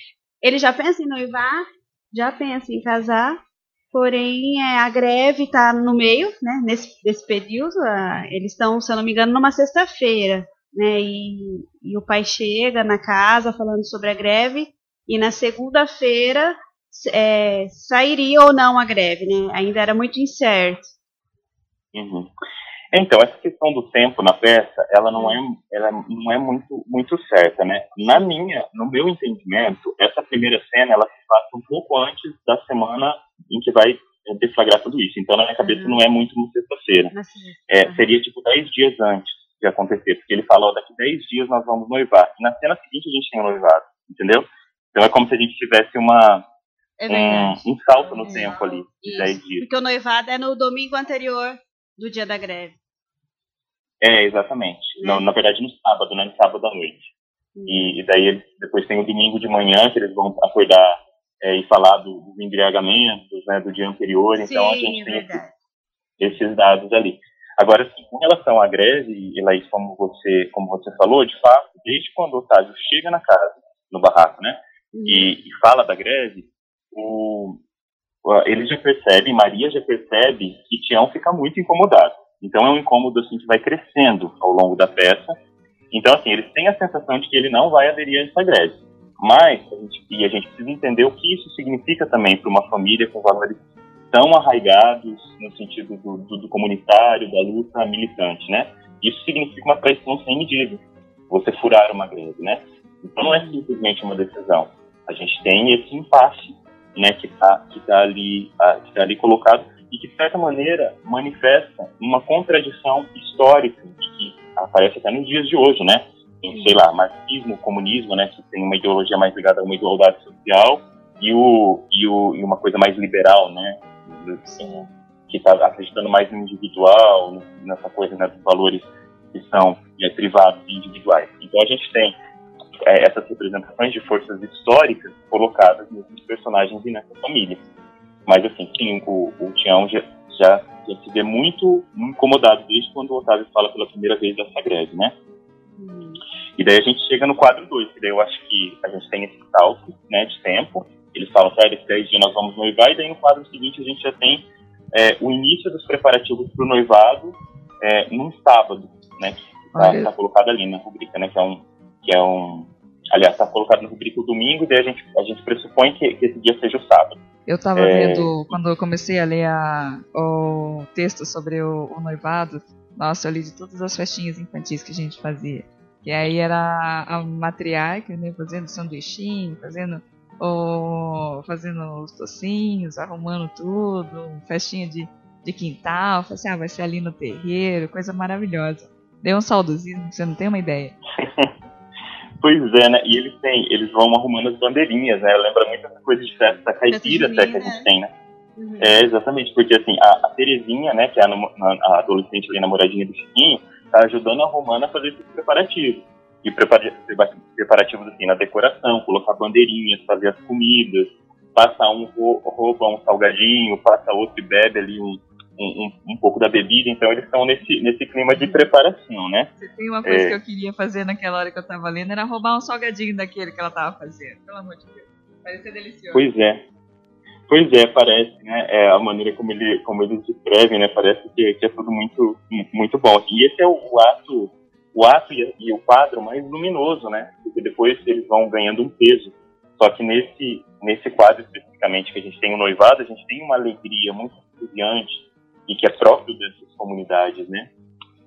S2: ele já pensa em noivar, já pensa em casar, porém é, a greve está no meio, né? Nesse, nesse período, a- eles estão, se eu não me engano, numa sexta-feira, né? E, e o pai chega na casa falando sobre a greve, e na segunda-feira é, sairia ou não a greve, né? Ainda era muito incerto.
S3: Uhum. Então, essa questão do tempo na peça, ela não é, ela não é muito, muito certa, né? Na minha, no meu entendimento, essa primeira cena, ela se passa um pouco antes da semana em que vai é, deflagrar tudo isso. Então, na minha cabeça,
S2: Uhum.
S3: não é muito uma sexta-feira. É, seria tipo 10 dias antes de acontecer, porque ele falou, daqui 10 dias nós vamos noivar. E na cena seguinte a gente tem o noivado, entendeu? Então é como se a gente tivesse uma,
S2: É
S3: um, um salto no
S2: É.
S3: tempo ali, de
S2: Isso,
S3: 10 dias.
S2: Porque o noivado é no domingo anterior do dia da greve.
S3: É, exatamente.
S2: Né?
S3: Na, verdade, no sábado, né? No sábado à noite. E, e daí eles, depois tem o domingo de manhã, que eles vão acordar é, e falar do- dos embriagamentos, né? Do dia anterior. então a gente
S2: é
S3: tem esses, esses dados ali. Agora, sim, com relação à greve, e Laís, como você, como você falou, de fato, desde quando o Otávio chega na casa, no barraco, né?
S2: Uhum.
S3: e, e fala da greve, o- ele já percebe, Maria já percebe que Tião fica muito incomodado. Então é um incômodo assim que vai crescendo ao longo da peça. Então assim, eles têm a sensação de que ele não vai aderir essa greve. Mas a gente, e a gente precisa entender o que isso significa também para uma família com valores tão arraigados no sentido do, do, do comunitário, da luta militante, né? Isso significa uma traição sem medida. Você furar uma greve, né? Então não é simplesmente uma decisão. A gente tem esse impasse, né, que está que tá ali, ah, que tá ali colocado e que de certa maneira manifesta uma contradição histórica que aparece até nos dias de hoje, né? Em, sei lá, marxismo, comunismo, né, que tem uma ideologia mais ligada a uma igualdade social e o e, o, e uma coisa mais liberal, né, que está acreditando mais no individual, nessa coisa né, dos valores que são é, privados e individuais. Então a gente tem é, essas representações de forças históricas colocadas nesses personagens e nessa família. Mas assim, sim, o, o Tião já, já, já se vê muito incomodado desde quando o Otávio fala pela primeira vez dessa greve, né?
S2: Uhum.
S3: E daí a gente chega no quadro 2, que daí eu acho que a gente tem esse salto né, de tempo. Eles falam, tá, daqui 10 dias nós vamos noivar, e daí no quadro seguinte a gente já tem é, o início dos preparativos para o noivado é, num sábado, né? Que tá,
S1: Olha.
S3: tá colocado ali na rubrica, né? Que é um. Que é um aliás, tá colocado na rubrica o domingo, e daí a gente, a gente pressupõe que, que esse dia seja o sábado.
S1: Eu tava
S3: É.
S1: vendo, quando eu comecei a ler a- o texto sobre o, o noivado, nossa, eu li de todas as festinhas infantis que a gente fazia. Que aí era a matriarca, né, fazendo sanduichinho, fazendo, o, fazendo os tocinhos, arrumando tudo, festinha de, de quintal, falei assim, ah, vai ser ali no terreiro, coisa maravilhosa. Deu um saudosismo, você não tem uma ideia.
S3: Pois é, né? E eles têm, eles vão arrumando as bandeirinhas, né? Lembra muito essa coisa de festa caipira até que a gente tem, né?
S2: Uhum.
S3: É, exatamente, porque assim, a, a Terezinha, né, que é a, a- a adolescente ali, namoradinha do Chiquinho, tá ajudando a Romana a fazer esses preparativos. E prepara- prepara- preparativos assim, na decoração, colocar bandeirinhas, fazer as comidas, passa um, rou- rouba um salgadinho, passa outro e bebe ali um, um, um- um pouco da bebida, então eles estão nesse, nesse clima de preparação, né?
S1: Você tem uma coisa
S3: É.
S1: que eu queria fazer naquela hora que eu tava lendo, era roubar um salgadinho daquele que ela tava fazendo. Pelo amor de Deus. Parecia delicioso.
S3: Pois é. Pois é, parece, né? É a maneira como ele, como eles descrevem, né? Parece que, que é tudo muito, muito bom. E esse é o, o ato, o ato e, e o quadro mais luminoso, né? Porque depois eles vão ganhando um peso. Só que nesse, nesse quadro especificamente que a gente tem o noivado, a gente tem uma alegria muito brilhante e que é próprio dessas comunidades, né?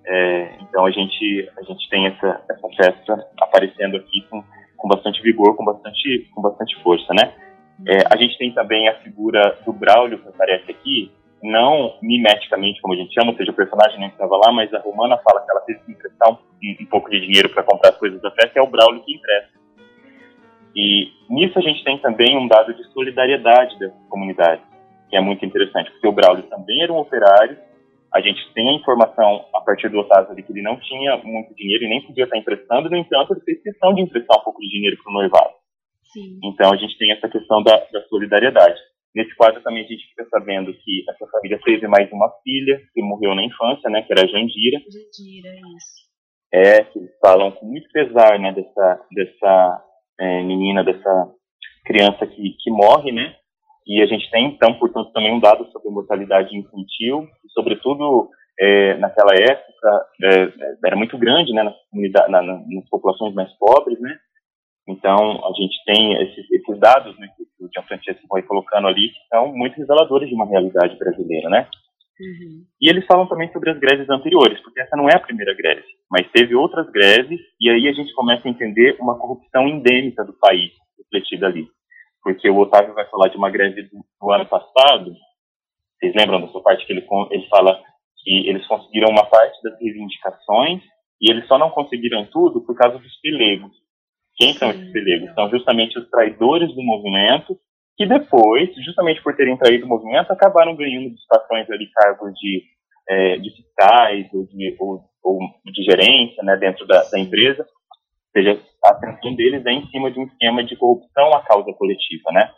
S3: É, então a gente, a gente tem essa, essa festa aparecendo aqui com, com bastante vigor, com bastante, com bastante força, né? É, a gente tem também a figura do Braulio, que aparece aqui, não mimeticamente, como a gente chama, ou seja, o personagem nem estava lá, mas a Romana fala que ela teve que emprestar um, um pouco de dinheiro para comprar as coisas da festa, é o Braulio que empresta. E nisso a gente tem também um dado de solidariedade dessa comunidade, que é muito interessante, porque o Braulio também era um operário, a gente tem a informação a partir do Otávio de que ele não tinha muito dinheiro e nem podia estar emprestando, no entanto, ele fez questão de emprestar um pouco de dinheiro para o noivado.
S2: Sim.
S3: Então a gente tem essa questão da, da, solidariedade. Nesse quadro também a gente fica sabendo que essa família teve mais uma filha que morreu na infância, né, que era a Jandira.
S2: Jandira, isso.
S3: É, que eles falam com muito pesar, né, dessa, dessa é, menina, dessa criança que, que morre, né, e a gente tem, então, portanto, também um dado sobre mortalidade infantil, e, sobretudo é, naquela época, é, era muito grande, né, nas, comunidades, na, nas populações mais pobres, né, então, a gente tem esses, esses dados né, que o Gianfrancesco vai colocando ali, que são muito reveladores de uma realidade brasileira, né?
S2: Uhum.
S3: E eles falam também sobre as greves anteriores, porque essa não é a primeira greve, mas teve outras greves, e aí a gente começa a entender uma corrupção endêmica do país refletida ali. Porque o Otávio vai falar de uma greve do, do ano passado, vocês lembram da sua parte que ele, ele fala que eles conseguiram uma parte das reivindicações, e eles só não conseguiram tudo por causa dos pelegos. Quem são esses pelegos? São justamente os traidores do movimento, que depois, justamente por terem traído o movimento, acabaram ganhando estações ali, cargos de, é, de fiscais ou de, ou, ou de gerência né, dentro da, da, empresa. Seja, a atenção deles é em cima de um esquema de corrupção à causa coletiva, né?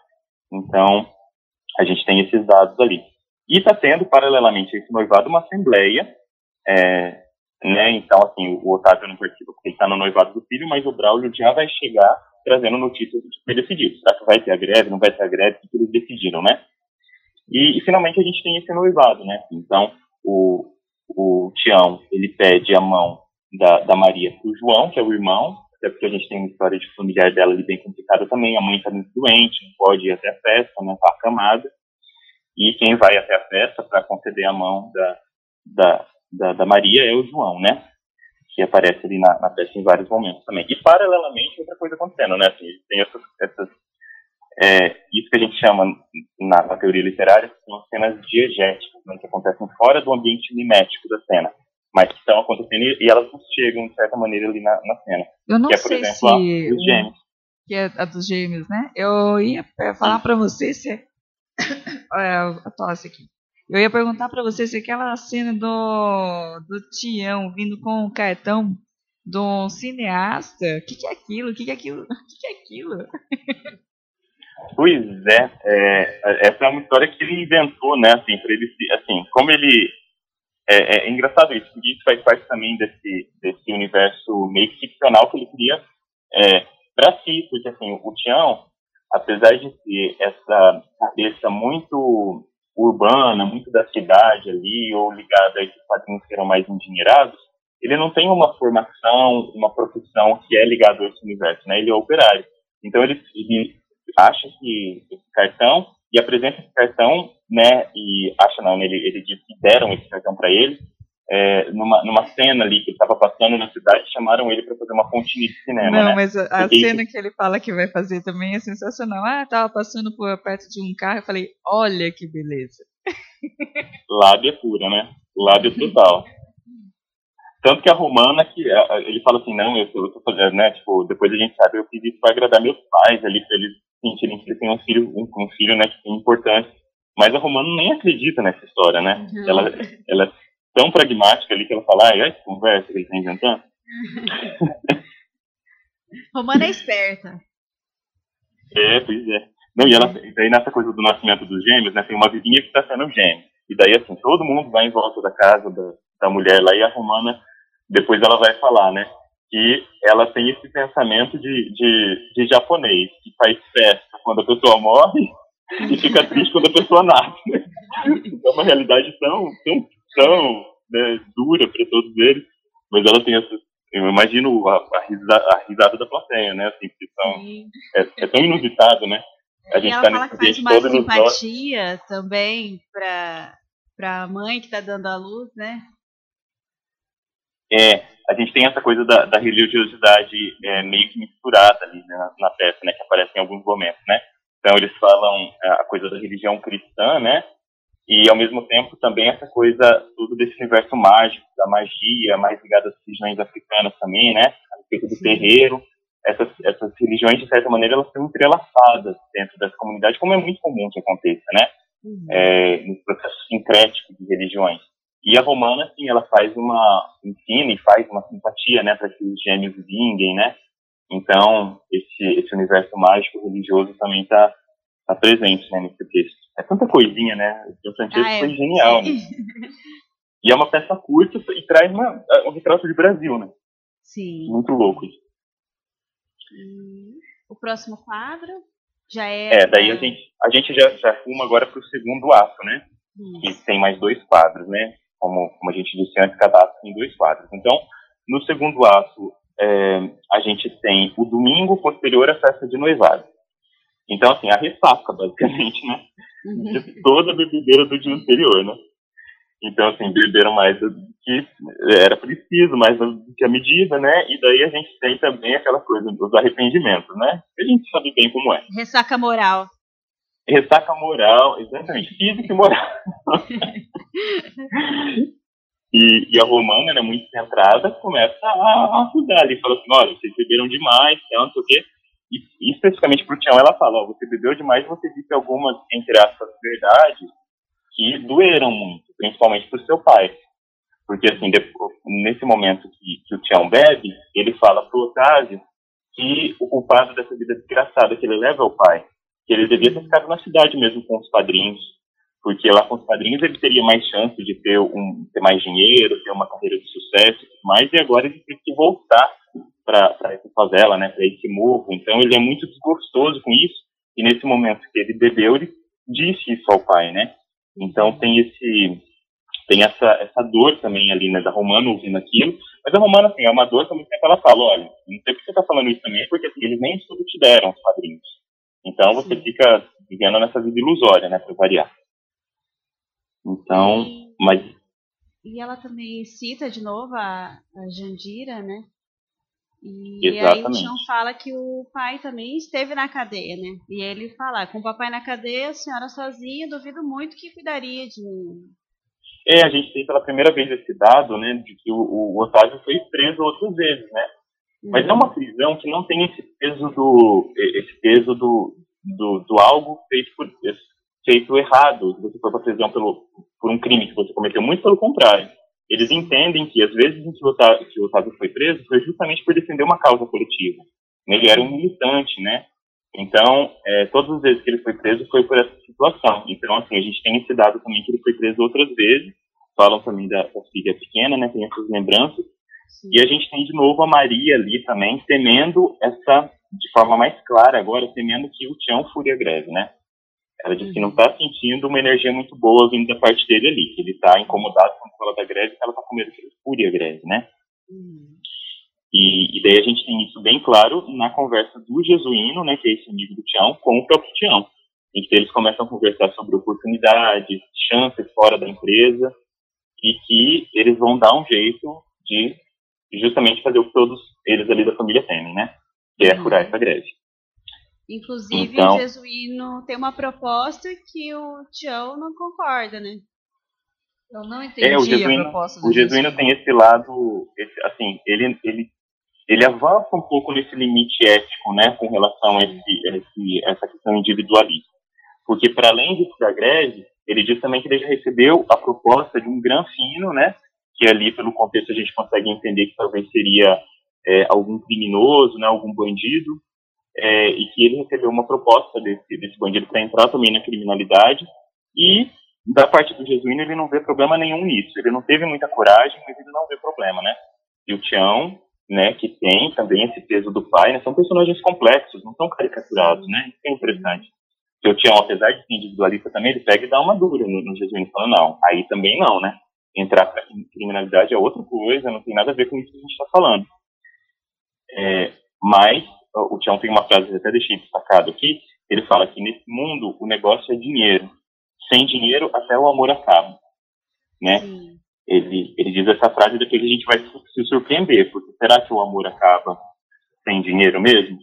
S3: Então, a gente tem esses dados ali. E está tendo, paralelamente a esse noivado, uma assembleia é, né? Então, assim, o Otávio não participa porque ele está no noivado do filho, mas o Braulio já vai chegar trazendo notícias do que foi decidido. Será que vai ter a greve, não vai ter a greve, o que eles decidiram, né? E, e finalmente a gente tem esse noivado, né? Então, o, o Tião, ele pede a mão da, da Maria para o João, que é o irmão, até porque a gente tem uma história de familiar dela ali bem complicada também, a mãe está muito doente, não pode ir até a festa, né? Está acamada. E quem vai até a festa para conceder a mão da, da, da, da, Maria é o João, né? Que aparece ali na, na peça em vários momentos também. E paralelamente outra coisa acontecendo, né? Assim, tem essas, essas é, isso que a gente chama na, na, teoria literária são cenas diegéticas, né, que acontecem fora do ambiente mimético da cena, mas que estão acontecendo e elas chegam de certa maneira ali na, na cena.
S1: Eu não
S3: que é, por
S1: sei
S3: exemplo,
S1: se
S3: a dos gêmeos.
S1: que é a dos gêmeos, né? Eu ia falar para você se olha a tosse aqui. Eu ia perguntar para você se aquela cena do, do Tião vindo com o cartão de um cineasta, o que, que é aquilo? O que, que é aquilo? O que, que é aquilo?
S3: Pois é, é, essa é uma história que ele inventou, né, assim, ele, assim, como ele, é, é, engraçado isso, porque isso faz parte também desse, desse universo meio ficcional que ele cria é, para si, porque, assim, o Tião, apesar de ter essa cabeça muito urbana, muito da cidade ali, ou ligada a esses quadrinhos que eram mais endinheirados, ele não tem uma formação, uma profissão que é ligada a esse universo, né? Ele é operário. Então ele, ele acha que esse cartão e apresenta esse cartão, né? E acha não, ele, ele diz que deram esse cartão para ele é, numa, numa cena ali que ele estava passando na cidade, chamaram ele para fazer uma pontinha de cinema.
S1: Não,
S3: né?
S1: mas a, a cena que ele fala que vai fazer também é sensacional. Ah, tava passando por perto de um carro, eu falei, olha que beleza.
S3: Lábia pura, né? Lábia total. Tanto que a romana, que ele fala assim, não, eu eu tô fazendo, né? Tipo, depois a gente sabe, eu fiz isso para agradar meus pais ali, para eles sentirem que ele tem um filho, um, um filho, né, que tem importância. Mas a romana nem acredita nessa história, né?
S2: Uhum.
S3: Ela, ela é tão pragmática ali que ela fala, ah, é essa conversa que ele tá inventando?
S2: Romana é esperta.
S3: É, pois é. Não, e ela, daí nessa coisa do nascimento dos gêmeos, né, tem uma vizinha que está sendo gêmeo. E daí, assim, todo mundo vai em volta da casa da, da mulher lá e a romana, depois ela vai falar, né, que ela tem esse pensamento de, de, de japonês, que faz festa quando a pessoa morre e fica triste quando a pessoa nasce. É uma realidade tão, tão, tão né, dura para todos eles, mas ela tem essa. Eu imagino a, a, risada, a risada da plateia, né? Assim, que são, é, é tão inusitado, né? A
S2: E
S3: gente
S2: ela
S3: tá
S2: fala que faz uma simpatia também pra, pra mãe que tá dando a luz, né?
S3: É, a gente tem essa coisa da, da religiosidade é, meio que misturada ali né, na, na peça, né? Que aparece em alguns momentos, né? Então eles falam é, a coisa da religião cristã, né? E ao mesmo tempo também essa coisa tudo desse universo mágico, da magia, mais ligada às religiões africanas também, né? A respeito do terreiro. Essas, essas religiões, de certa maneira, elas são entrelaçadas dentro dessa comunidade, como é muito comum que aconteça, né? Uhum. É, no processo sincrético de religiões. E a romana, assim, ela faz uma, ensina e faz uma simpatia, né, para que os gêmeos vinguem, né? Então, esse, esse universo mágico religioso também está tá presente, né, nesse texto. É tanta coisinha, né? O Francesco ah, é. foi genial, né? E é uma peça curta e traz uma, um retrato de Brasil, né?
S2: Sim.
S3: Muito louco.
S2: O próximo quadro já é.
S3: É, daí a gente, a gente já, já fuma agora para o segundo ato, né? Isso. Que tem mais dois quadros, né? Como, como a gente disse antes, cada ato tem dois quadros. Então, no segundo ato, é, a gente tem o domingo posterior à festa de noivado. Então, assim, a ressaca, basicamente, né? De toda a bebedeira do dia anterior, né? Então, assim, beberam mais do que era preciso, mais do que a medida, né? E daí a gente tem também aquela coisa dos arrependimentos, né? A gente sabe bem como é.
S2: Ressaca moral.
S3: Ressaca moral, exatamente, física e moral. e, e, a romana, né, muito centrada, começa a, ajudar ali, fala assim, olha, vocês beberam demais, não sei o quê. E especificamente pro Tião, ela fala, ó, você bebeu demais, você disse algumas, entre aspas, verdades que doeram muito, principalmente pro seu pai. Porque, assim, depois, nesse momento que, que o Tião bebe, ele fala pro Otávio que o culpado dessa vida desgraçada que ele leva é o pai que ele devia ter ficado na cidade mesmo com os padrinhos, porque lá com os padrinhos ele teria mais chance de ter, um, ter mais dinheiro, ter uma carreira de sucesso e tudo mais, e agora ele tem que voltar para essa favela, né, para esse morro. Então ele é muito desgostoso com isso, e nesse momento que ele bebeu, ele disse isso ao pai, né? Então tem esse tem essa, essa dor também ali, né, da Romana ouvindo aquilo, mas a Romana, assim, é uma dor também que ela fala, olha, não sei por que você tá falando isso também, porque assim, eles nem estudo te deram, os padrinhos. Então você Sim. fica vivendo nessa vida ilusória, né, para variar. Então, e, mas
S2: e ela também cita de novo a, a Jandira, né? E
S3: Exatamente.
S2: aí o Chão fala que o pai também esteve na cadeia, né? E ele fala, com o papai na cadeia, a senhora sozinha, duvido muito que cuidaria de mim.
S3: É, a gente tem pela primeira vez esse dado, né, de que o, o Otávio foi preso outras vezes, né? Mas é uma prisão que não tem esse peso do esse peso do, do, do algo feito por feito errado. Se você for para prisão pelo por um crime que você cometeu, muito pelo contrário. Eles entendem que as vezes em que o Otávio, que o Otávio foi preso foi justamente por defender uma causa coletiva. Ele era um militante, né? Então, é, todas as vezes que ele foi preso foi por essa situação. Então, assim, a gente tem esse dado também que ele foi preso outras vezes. Falam também da, da filha pequena, né? Tem essas lembranças. Sim. E a gente tem de novo a Maria ali também, temendo essa, de forma mais clara agora, temendo que o Tião fure a greve, né? Ela diz que não está sentindo uma energia muito boa vindo da parte dele ali, que ele está incomodado com a fala da greve, que ela está com medo que ele fure a greve, né? Uhum. E, e, daí a gente tem isso bem claro na conversa do Jesuíno, né, que é esse amigo do Tião, com o próprio Tião, em que eles começam a conversar sobre oportunidades, chances fora da empresa, e que eles vão dar um jeito de justamente fazer o que todos eles ali da família temem, né? Que é uhum. furar essa greve.
S2: Inclusive, então, o Jesuíno tem uma proposta que o Tião não concorda, né?
S1: Eu não entendi é,
S3: o Jesuíno,
S1: a proposta
S3: do O Jesuíno tem esse lado, esse, assim, ele, ele, ele avança um pouco nesse limite ético, né, com relação a, esse, esse, essa questão individualista. Porque, para além disso da greve, ele diz também que ele já recebeu a proposta de um granfino, né, que ali pelo contexto a gente consegue entender que talvez seria é, algum criminoso, né, algum bandido, é, e que ele recebeu uma proposta desse, desse bandido para entrar também na criminalidade, e da parte do Jesuíno ele não vê problema nenhum nisso, ele não teve muita coragem, mas ele não vê problema, né, e o Tião, né, que tem também esse peso do pai, né, são personagens complexos, não são caricaturados, né, isso é interessante. o Tião, apesar de ser individualista também, ele pega e dá uma dura no, no Jesuíno, falando, não, aí também não, né, entrar para criminalidade é outra coisa, não tem nada a ver com isso que a gente está falando. É, mas o Tião tem uma frase que até deixei destacado aqui, ele fala que nesse mundo o negócio é dinheiro. Sem dinheiro até o amor acaba, né? Ele, ele diz essa frase depois a gente vai se surpreender, porque será que o amor acaba sem dinheiro mesmo?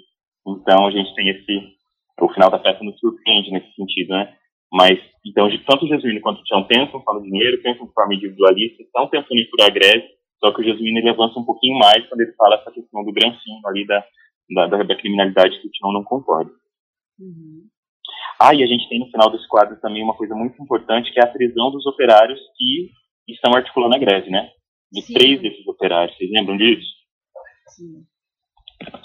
S3: Então a gente tem esse o final da peça nos surpreende nesse sentido, né? Mas, então, de tanto o Jesuíno quanto o Tião pensam no dinheiro, pensam de forma individualista, estão pensando em furar a greve, só que o Jesuíno ele avança um pouquinho mais quando ele fala essa questão do grancinho ali da, da, da, criminalidade que o Tião não concorda. Uhum. Ah, e a gente tem no final desse quadro também uma coisa muito importante, que é a prisão dos operários que estão articulando a greve, né? De Sim. três desses operários, vocês lembram disso? Sim.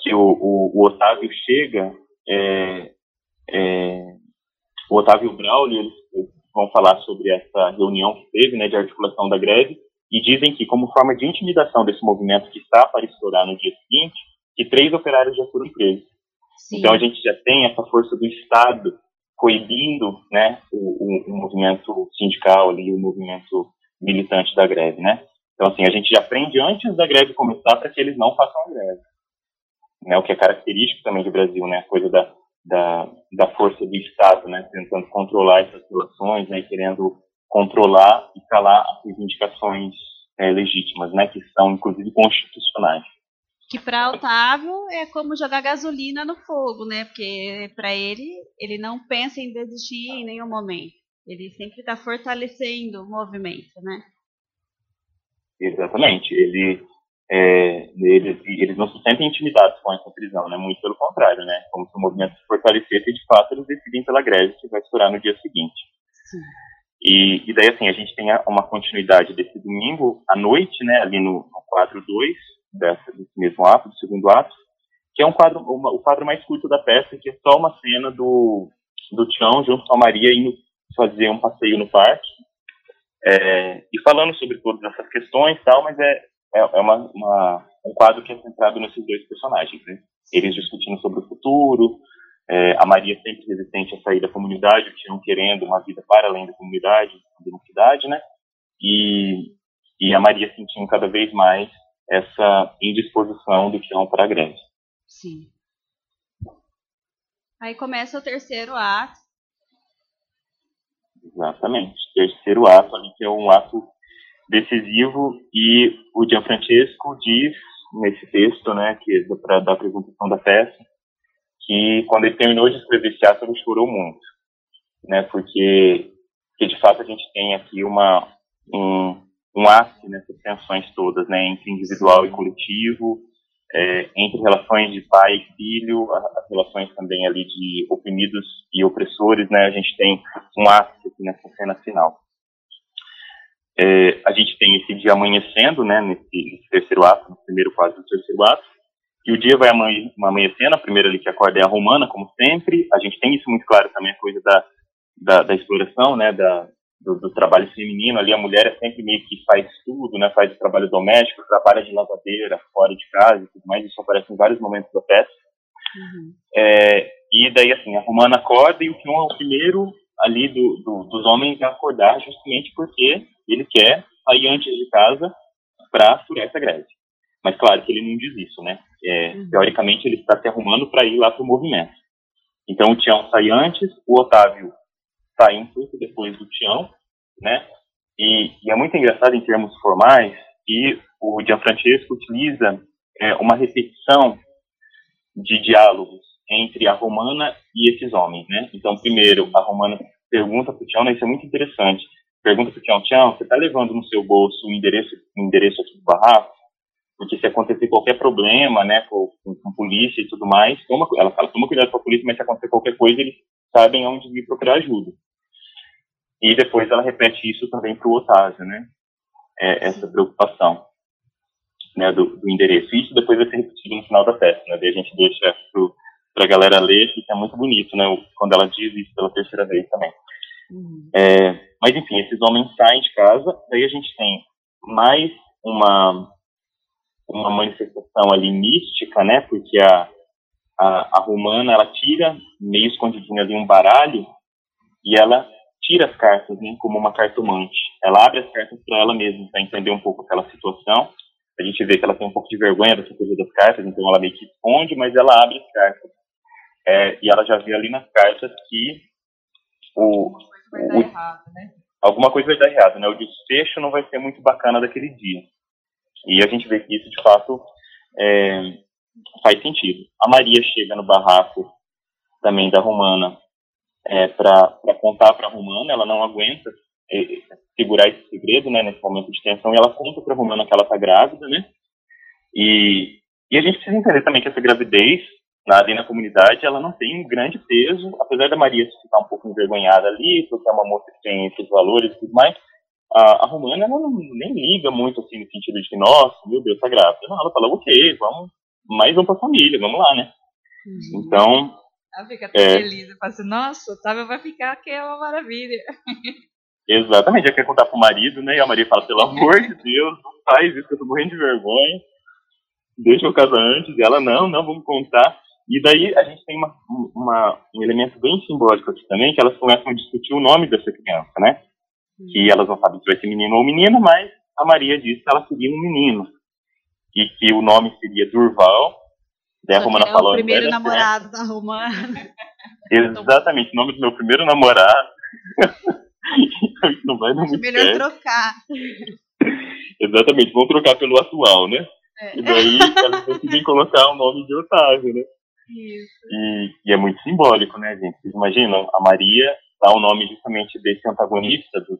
S3: Que o, o, o Otávio chega, é, é, o Otávio Braulio, eles, eles vão falar sobre essa reunião que teve, né, de articulação da greve, e dizem que, como forma de intimidação desse movimento que está para estourar no dia seguinte, que três operários já foram presos. Sim. Então a gente já tem essa força do Estado coibindo né, o, o, o, movimento sindical ali, o movimento militante da greve, né? Então, assim, a gente já aprende antes da greve começar para que eles não façam a greve. Né, o que é característico também do Brasil, né? A coisa da, da, da força do Estado, né? Tentando controlar essas relações, né? Querendo controlar e calar as reivindicações é, legítimas, né? Que são, inclusive, constitucionais
S2: que para Otávio é como jogar gasolina no fogo, né? Porque para ele, ele não pensa em desistir em nenhum momento. Ele sempre está fortalecendo o movimento, né?
S3: Exatamente. Ele, é, eles, eles não se sentem intimidados com essa prisão, né? Muito pelo contrário, né? Como se o movimento se fortalecesse e de fato eles decidem pela greve que vai estourar no dia seguinte. Sim. E, e daí, assim, a gente tem uma continuidade desse domingo à noite, né? Ali no, no quadro 2, dessa, desse mesmo ato, do segundo ato, que é um quadro, uma, o quadro mais curto da peça, que é só uma cena do, do Tião junto com a Maria indo fazer um passeio no parque, é, e falando sobre todas essas questões tal, mas é, é, é uma, uma, um quadro que é centrado nesses dois personagens, né? Eles discutindo sobre o futuro, é, a Maria sempre resistente a sair da comunidade, o Tião querendo uma vida para além da comunidade, da cidade, né? E, e a Maria sentindo cada vez mais essa indisposição do Tião para a greve.
S2: Sim. Aí começa o terceiro ato.
S3: Exatamente. Terceiro ato ali, que é um ato decisivo, e o Gianfrancesco diz nesse texto, né, que é para da apresentação da peça, que quando ele terminou de escrever esse ato, ele chorou muito, né, porque, porque de fato a gente tem aqui uma, um, um ápice nessas tensões todas, né, entre individual e coletivo, é, entre relações de pai e filho, as relações também ali de oprimidos e opressores, né, a gente tem um ápice aqui nessa cena final. É, a gente tem esse dia amanhecendo, né, nesse, nesse, terceiro ato, no primeiro quadro do terceiro ato, e o dia vai amanhecendo, a primeira ali que acorda é a romana, como sempre, a gente tem isso muito claro também, a coisa da, da, da exploração, né, da, do, do, trabalho feminino ali, a mulher é sempre meio que faz tudo, né, faz trabalho doméstico, trabalha de lavadeira, fora de casa e tudo mais, isso aparece em vários momentos da peça. Uhum. É, e daí, assim, a Romana acorda e o Kion é o primeiro ali do, do, dos homens a acordar justamente porque ele quer sair antes de casa para furar essa greve. Mas claro que ele não diz isso, né? É, uhum. Teoricamente ele está se arrumando para ir lá para o movimento. Então o Tião sai antes, o Otávio sai um pouco depois do Tião, né? E, e, é muito engraçado em termos formais que o Gianfrancesco utiliza é, uma repetição de diálogos entre a Romana e esses homens, né? Então, primeiro, a Romana pergunta para o Tião, né, isso é muito interessante, pergunta para o Tião, Tião, você está levando no seu bolso o endereço, o endereço aqui do barraco? Porque se acontecer qualquer problema, né, com, com, com polícia e tudo mais, toma, ela fala, toma cuidado com a polícia, mas se acontecer qualquer coisa, eles sabem onde vir procurar ajuda. E depois ela repete isso também para o Otávio, né? É, essa preocupação né, do, do, endereço. Isso depois vai ser repetido no final da peça, né? Daí a gente deixa para a galera ler, que é muito bonito, né? Quando ela diz isso pela terceira vez também. Uhum. É, mas enfim, esses homens saem de casa, daí a gente tem mais uma uma manifestação ali mística, né? Porque a, a, a romana ela tira meio escondidinho ali um baralho e ela tira as cartas, né, como uma cartomante. Ela abre as cartas para ela mesma, para entender um pouco aquela situação. A gente vê que ela tem um pouco de vergonha dessa coisa das cartas, então ela meio que esconde, mas ela abre as cartas. É, e ela já vê ali nas cartas que o,
S2: vai dar o, errado, né?
S3: alguma coisa vai dar errado, né? O desfecho não vai ser muito bacana daquele dia. E a gente vê que isso, de fato, é, faz sentido. A Maria chega no barraco também da Romana é, para contar para a Romana, ela não aguenta é, segurar esse segredo, né, nesse momento de tensão, e ela conta para a Romana que ela está grávida, né, e, e a gente precisa entender também que essa gravidez, na, ali na comunidade, ela não tem um grande peso, apesar da Maria ficar um pouco envergonhada ali, porque é uma moça que tem esses valores e tudo mais, a, a Romana, ela não, nem liga muito, assim, no sentido de que, nossa, meu Deus, tá grávida. Não, ela fala, ok, vamos, mais um pra família, vamos lá, né. Uhum. Então,
S1: ela fica até é. feliz. Eu falo assim, nossa, Otávio vai ficar que é uma maravilha.
S3: Exatamente, já quer contar pro marido, né? E a Maria fala, pelo amor de Deus, não faz isso, eu tô morrendo de vergonha. Deixa eu casar antes. E ela, não, não, vamos contar. E daí a gente tem uma, uma, um elemento bem simbólico aqui também, que elas começam a discutir o nome dessa criança, né? Que elas não sabem se vai ser menino ou menina, mas a Maria disse que ela queria um menino. E que o nome seria Durval, Daí a Romana
S2: é
S3: falou.
S2: o primeiro namorado da Romana.
S3: Exatamente, o nome do meu primeiro namorado. não vai muito
S2: Melhor certo. trocar.
S3: Exatamente, vamos trocar pelo atual, né? É. E daí elas decidem colocar o nome de Otávio, né?
S2: Isso.
S3: E, e, é muito simbólico, né, gente? Vocês imaginam? A Maria dá o nome justamente desse antagonista, do,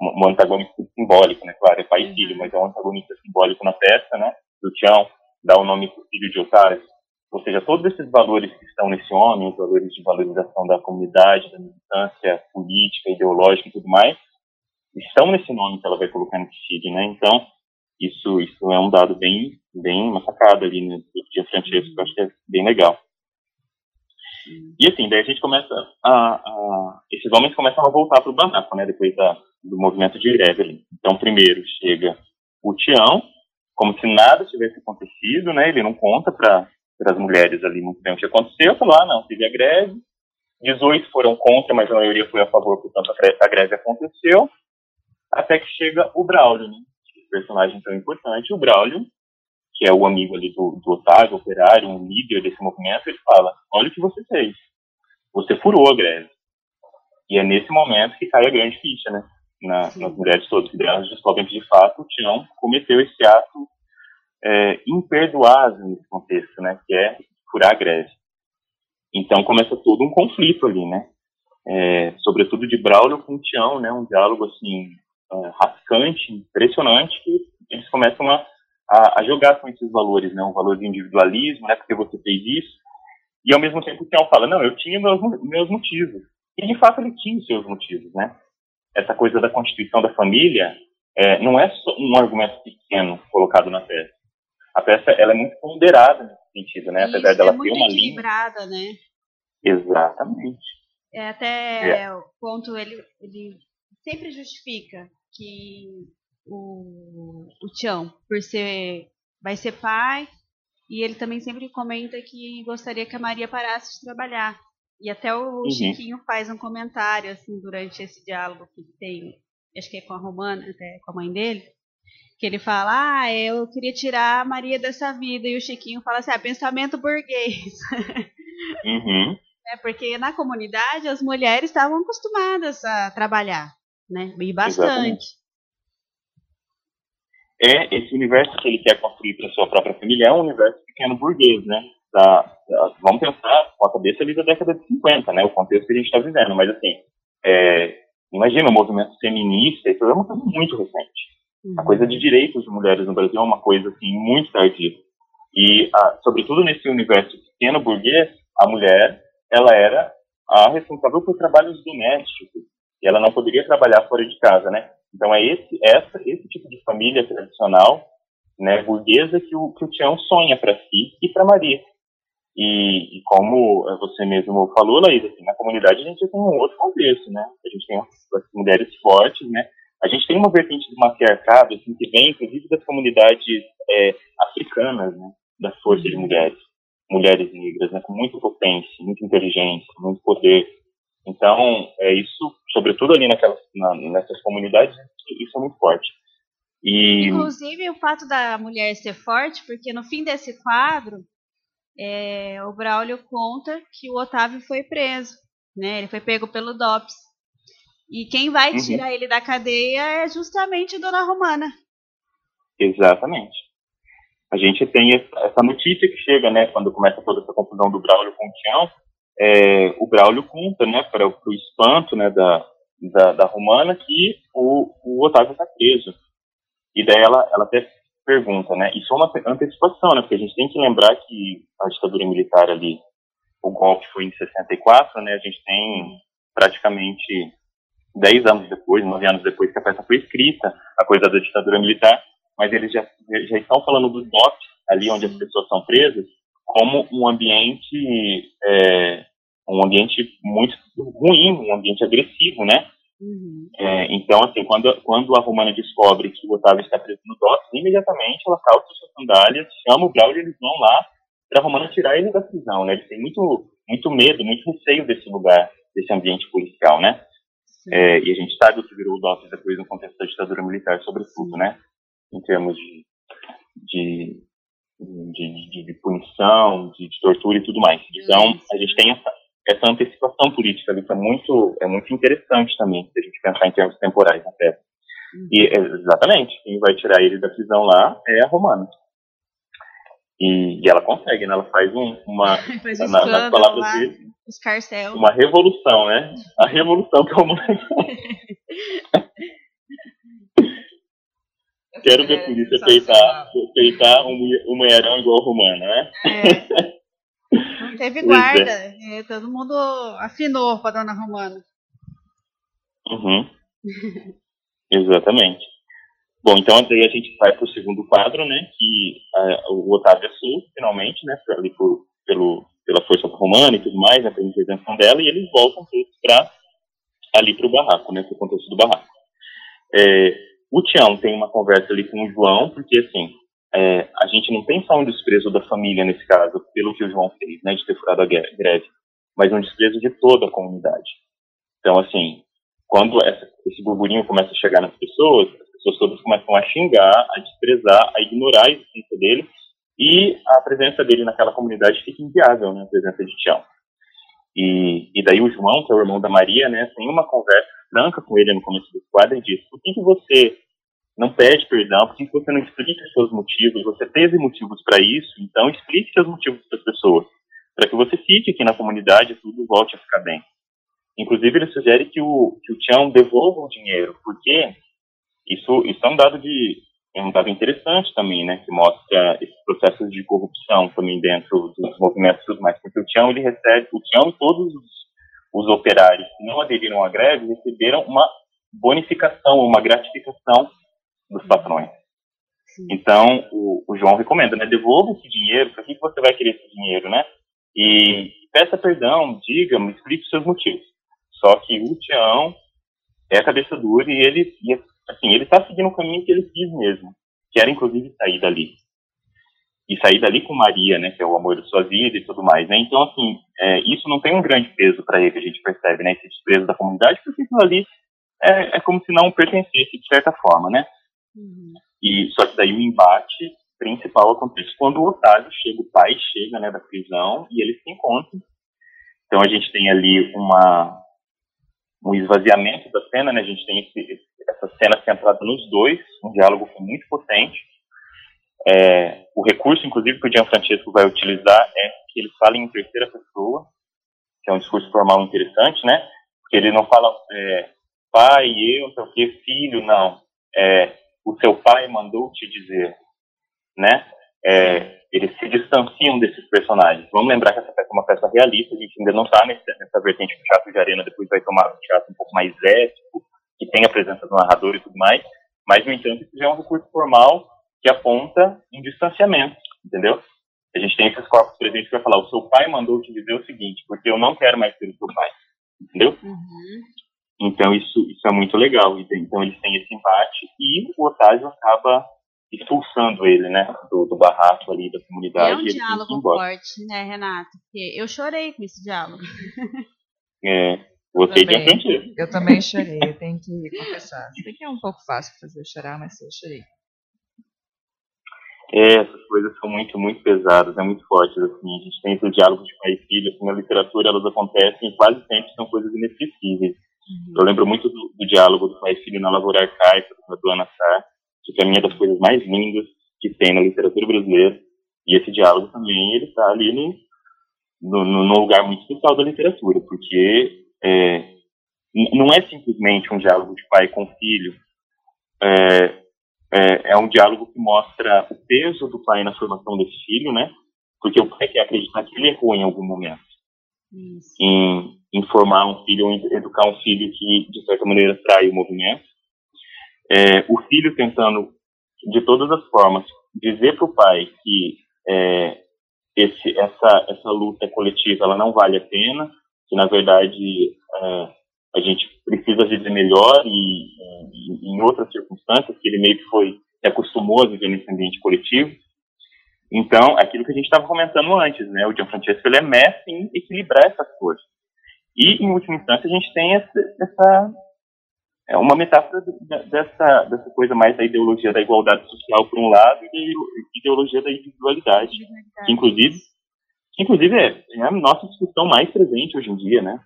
S3: um antagonista simbólico, né? Claro, é pai e filho, mas é um antagonista simbólico na festa, né? Do Tião, dá o nome pro filho de Otávio. Ou seja, todos esses valores que estão nesse homem, os valores de valorização da comunidade, da militância política, ideológica e tudo mais, estão nesse nome que ela vai colocar no filho, né? Então, isso, isso é um dado bem, bem massacrado ali no dia Francesco, que eu acho que é bem legal. E assim, daí a gente começa a, a esses homens começam a voltar para o Banaco, né? Depois da, do movimento de ali. Então, primeiro chega o Tião, como se nada tivesse acontecido, né? Ele não conta para as mulheres ali muito bem. O que aconteceu, falou, ah, não, teve a greve, 18 foram contra, mas a maioria foi a favor, portanto a greve aconteceu, até que chega o Braulio, né, esse personagem tão importante, o Braulio, que é o amigo ali do, do Otávio, operário, um líder desse movimento, ele fala, olha o que você fez, você furou a greve. E é nesse momento que cai a grande ficha, né, na, nas mulheres todas, que elas descobrem que, de fato, o Tião cometeu esse ato é, imperdoável nesse contexto, né, que é furar a greve. Então começa todo um conflito ali, né, é, sobretudo de Braulio com Tião, né, um diálogo assim é, rascante, impressionante, que eles começam a, a, a, jogar com esses valores, né, um valor de individualismo, né, porque você fez isso, e ao mesmo tempo o Tião fala, não, eu tinha meus, meus motivos, e de fato ele tinha os seus motivos, né, essa coisa da constituição da família é, não é só um argumento pequeno colocado na peça a peça ela é muito ponderada nesse sentido, né? Apesar
S2: Isso,
S3: dela
S2: é ter
S3: uma
S2: equilibrada, né?
S3: Exatamente.
S2: É, até é. o ponto, ele, ele sempre justifica que o, o Tião, por ser, vai ser pai, e ele também sempre comenta que gostaria que a Maria parasse de trabalhar. E até o uhum. Chiquinho faz um comentário, assim, durante esse diálogo que tem, acho que é com a Romana, até com a mãe dele, que ele fala, ah, eu queria tirar a Maria dessa vida, e o Chiquinho fala assim, ah, pensamento burguês.
S3: Uhum.
S2: É, porque na comunidade as mulheres estavam acostumadas a trabalhar, né? E bastante.
S3: É, esse universo que ele quer construir para sua própria família é um universo pequeno burguês, né? Da, da, vamos pensar com a cabeça ali da década de 50, né? O contexto que a gente está vivendo. Mas, assim, é, imagina o movimento feminista, isso é uma coisa muito recente. Uhum. A coisa de direitos de mulheres no Brasil é uma coisa assim muito tardia. E, a, sobretudo nesse universo pequeno burguês, a mulher ela era a responsável por trabalhos domésticos. E ela não poderia trabalhar fora de casa, né? Então é esse essa esse tipo de família tradicional, né, burguesa que o que o Tião sonha para si e para Maria. E, e, como você mesmo falou, Laís, assim, na comunidade a gente tem um outro contexto, né? A gente tem as mulheres fortes, né? A gente tem uma vertente do matriarcado assim, que vem, inclusive, das comunidades é, africanas, né, da força de mulheres, mulheres negras, né, com muita potência, muita inteligência, muito poder. Então, é isso, sobretudo ali naquelas, na, nessas comunidades, isso é muito forte. E...
S2: Inclusive, o fato da mulher ser forte, porque no fim desse quadro, é, o Braulio conta que o Otávio foi preso, né? Ele foi pego pelo DOPS. E quem vai uhum. tirar ele da cadeia é justamente Dona Romana.
S3: Exatamente. A gente tem essa notícia que chega, né, quando começa toda essa confusão do Braulio com o Tião, é, o Braulio conta, né, para o espanto, né, da, da, da Romana, que o, o Otávio está preso. E daí ela, ela até pergunta, né, isso é uma antecipação, né, porque a gente tem que lembrar que a ditadura militar ali, o golpe foi em 64, né, a gente tem praticamente 10 anos depois, 9 anos depois que a peça foi escrita, a coisa da ditadura militar, mas eles já, já estão falando do DOP, ali onde as pessoas são presas, como um ambiente é, um ambiente muito ruim, um ambiente agressivo, né? Uhum. É, então, assim, quando, quando a Romana descobre que o Otávio está preso no DOPS, imediatamente ela calça suas sandálias, chama o Braulio e eles vão lá para a Romana tirar ele da prisão, né? Eles têm muito, muito medo, muito receio desse lugar, desse ambiente policial, né? É, e a gente sabe o que virou o DOPS depois no contexto da ditadura militar, sobretudo, né? Em termos de, de de, de, de punição, de, de, tortura e tudo mais. Então, a gente tem essa, essa antecipação política ali que é muito, é muito interessante também, se a gente pensar em termos temporais na peça. E, exatamente, quem vai tirar ele da prisão lá é a Romana. E, e ela consegue, né? Ela faz um, uma,
S2: faz um na, nas palavras dele, escarcel.
S3: uma revolução, né? A revolução que a Romana Quero ver a polícia peitar, peitar um, um mulherão igual o Romano, né?
S2: É. Não teve guarda. É. É, todo mundo afinou para dona Romana.
S3: Uhum. Exatamente. Bom, então aí a gente vai para o segundo quadro, né? Que uh, o Otávio é solto, finalmente, né? Ali por, pelo, pela força romana e tudo mais, né? Pela intervenção dela, e eles voltam para ali para o barraco, né? Para o contexto do barraco. É, o Tião tem uma conversa ali com o João, porque assim, é, a gente não tem só um desprezo da família nesse caso, pelo que o João fez, né, de ter furado a greve, mas um desprezo de toda a comunidade. Então, assim, quando essa, esse burburinho começa a chegar nas pessoas, as pessoas todas começam a xingar, a desprezar, a ignorar a existência dele, e a presença dele naquela comunidade fica inviável, né, a presença de Tião. E, e daí o João, que é o irmão da Maria, né, tem uma conversa franca com ele no começo do quadro e diz: por que, que você não pede perdão? Por que, que você não explica os seus motivos? Você teve motivos para isso, então explique seus motivos para as pessoas, para que você fique aqui na comunidade e tudo volte a ficar bem. Inclusive, ele sugere que o, que o Tião devolva o dinheiro, porque isso, isso é um dado de é um dado interessante também, né, que mostra esses processos de corrupção também dentro dos movimentos e tudo mais, porque o Tião, ele recebe, o Tião e todos os, os operários que não aderiram à greve receberam uma bonificação, uma gratificação dos patrões. Então, o, o, João recomenda, né, devolva esse dinheiro, para que, que você vai querer esse dinheiro, né, e peça perdão, diga, explique os seus motivos. Só que o Tião é a cabeça dura e ele, e assim, ele está seguindo o caminho que ele quis mesmo, que era inclusive sair dali. E sair dali com Maria, né, que é o amor da sua vida e tudo mais, né? Então, assim, é, isso não tem um grande peso para ele, a gente percebe, né, esse desprezo da comunidade, porque aquilo ali é, é como se não pertencesse de certa forma, né? Uhum. E só que daí o embate principal acontece quando o Otávio chega, o pai chega, né, da prisão e eles se encontram. Então a gente tem ali uma um esvaziamento da cena, né? A gente tem esse, essa cena centrada nos dois, um diálogo muito potente. É, o recurso, inclusive, que o Gianfrancesco vai utilizar é que ele fala em terceira pessoa, que é um discurso formal interessante, né? Porque ele não fala é, pai, eu, não sei o que, filho, não. É, o seu pai mandou te dizer, né? É, eles se distanciam desses personagens. Vamos lembrar que essa peça é uma peça realista, a gente ainda não está nessa vertente do teatro de arena, depois vai tomar um teatro um pouco mais ético, que tem a presença do narrador e tudo mais, mas, no entanto, isso já é um recurso formal que aponta em distanciamento, entendeu? A gente tem esses corpos presentes que vai falar, o seu pai mandou te dizer o seguinte, porque eu não quero mais ser o seu pai, entendeu? Uhum. Então, isso, isso é muito legal. Então, eles têm esse embate e o Otávio acaba expulsando ele, né, do, do barraco ali da comunidade.
S2: É um diálogo forte, né, Renato? Porque eu chorei com esse diálogo.
S3: É, você
S1: tem Eu também chorei, eu tenho que confessar. Sei que é um pouco fácil fazer chorar, mas eu chorei.
S3: É, essas coisas são muito, muito pesadas, é muito fortes, assim. A gente tem esses diálogos de pai e filho, assim, na literatura elas acontecem e quase sempre são coisas inesquecíveis. Uhum. Eu lembro muito do, do, diálogo do pai e filho na Lavoura Arcaica, do Ana Sá, que para mim é das coisas mais lindas que tem na literatura brasileira. E esse diálogo também, ele está ali no, no, no, lugar muito especial da literatura, porque é, não é simplesmente um diálogo de pai com filho, é, é, é, um diálogo que mostra o peso do pai na formação desse filho, né? Porque o pai quer acreditar que ele errou em algum momento. Isso. Em, em formar um filho, em educar um filho que, de certa maneira, trai o movimento. É, o filho tentando, de todas as formas, dizer para o pai que é, esse, essa, essa luta coletiva ela não vale a pena, que na verdade é, a gente precisa viver melhor e, e, em outras circunstâncias, que ele meio que foi se acostumou a viver nesse ambiente coletivo. Então, aquilo que a gente estava comentando antes, né? O Gianfrancesco ele é mestre em equilibrar essas coisas. E, em última instância, a gente tem essa, essa é uma metáfora dessa, dessa coisa mais da ideologia da igualdade social por um lado e ideologia da individualidade, que inclusive, que inclusive é, é, a nossa discussão mais presente hoje em dia, né?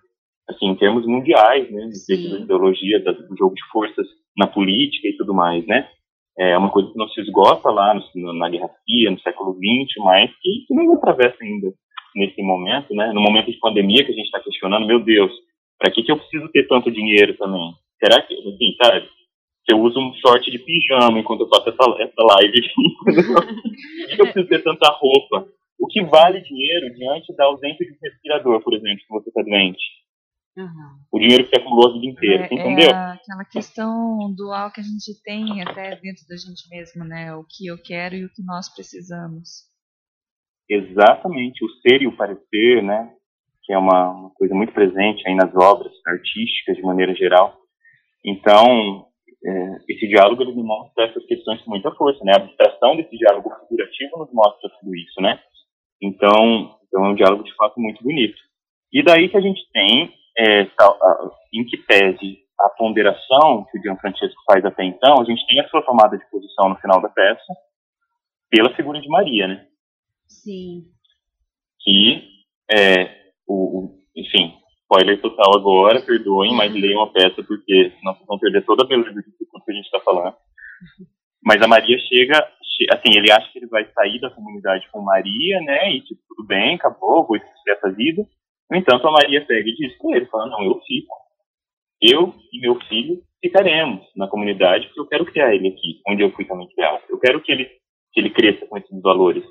S3: Assim, em termos mundiais, né? Da ideologia, do jogo de forças na política e tudo mais, né? É uma coisa que não se esgota lá no, na Guerra Fria, no século XX, mas que, que não atravessa ainda nesse momento, né? No momento de pandemia que a gente está questionando, meu Deus, para que, que eu preciso ter tanto dinheiro também? Será que, assim, sabe? Eu uso um short de pijama enquanto eu faço essa, essa live. Por que eu preciso ter tanta roupa? O que vale dinheiro diante da ausência de um respirador, por exemplo, se você está doente? Uhum. O dinheiro que você acumulou a vida inteira, é, entendeu? É
S1: aquela questão dual que a gente tem até dentro da gente mesmo, né? O que eu quero e o que nós precisamos.
S3: Exatamente, o ser e o parecer, né? Que é uma, uma coisa muito presente aí nas obras artísticas de maneira geral. Então, é, esse diálogo ele mostra essas questões com muita força, né? A abstração desse diálogo figurativo nos mostra tudo isso, né? Então, então é um diálogo de fato muito bonito. E daí que a gente tem, é, em que pese a ponderação que o Gianfrancesco faz até então, a gente tem a sua tomada de posição no final da peça pela figura de Maria, né?
S2: Sim.
S3: Que, é, o, o enfim, spoiler total agora, perdoem, mas leiam a peça porque senão vocês vão perder toda a beleza do que a gente está falando. Mas a Maria chega, assim, ele acha que ele vai sair da comunidade com Maria, né, e tipo, tudo bem, acabou, vou esquecer essa vida. No entanto, a Maria pega e diz com ele, fala, não, eu fico. Eu e meu filho ficaremos na comunidade porque eu quero criar ele aqui, onde eu fui também criado. Eu quero que ele, que ele cresça com esses valores,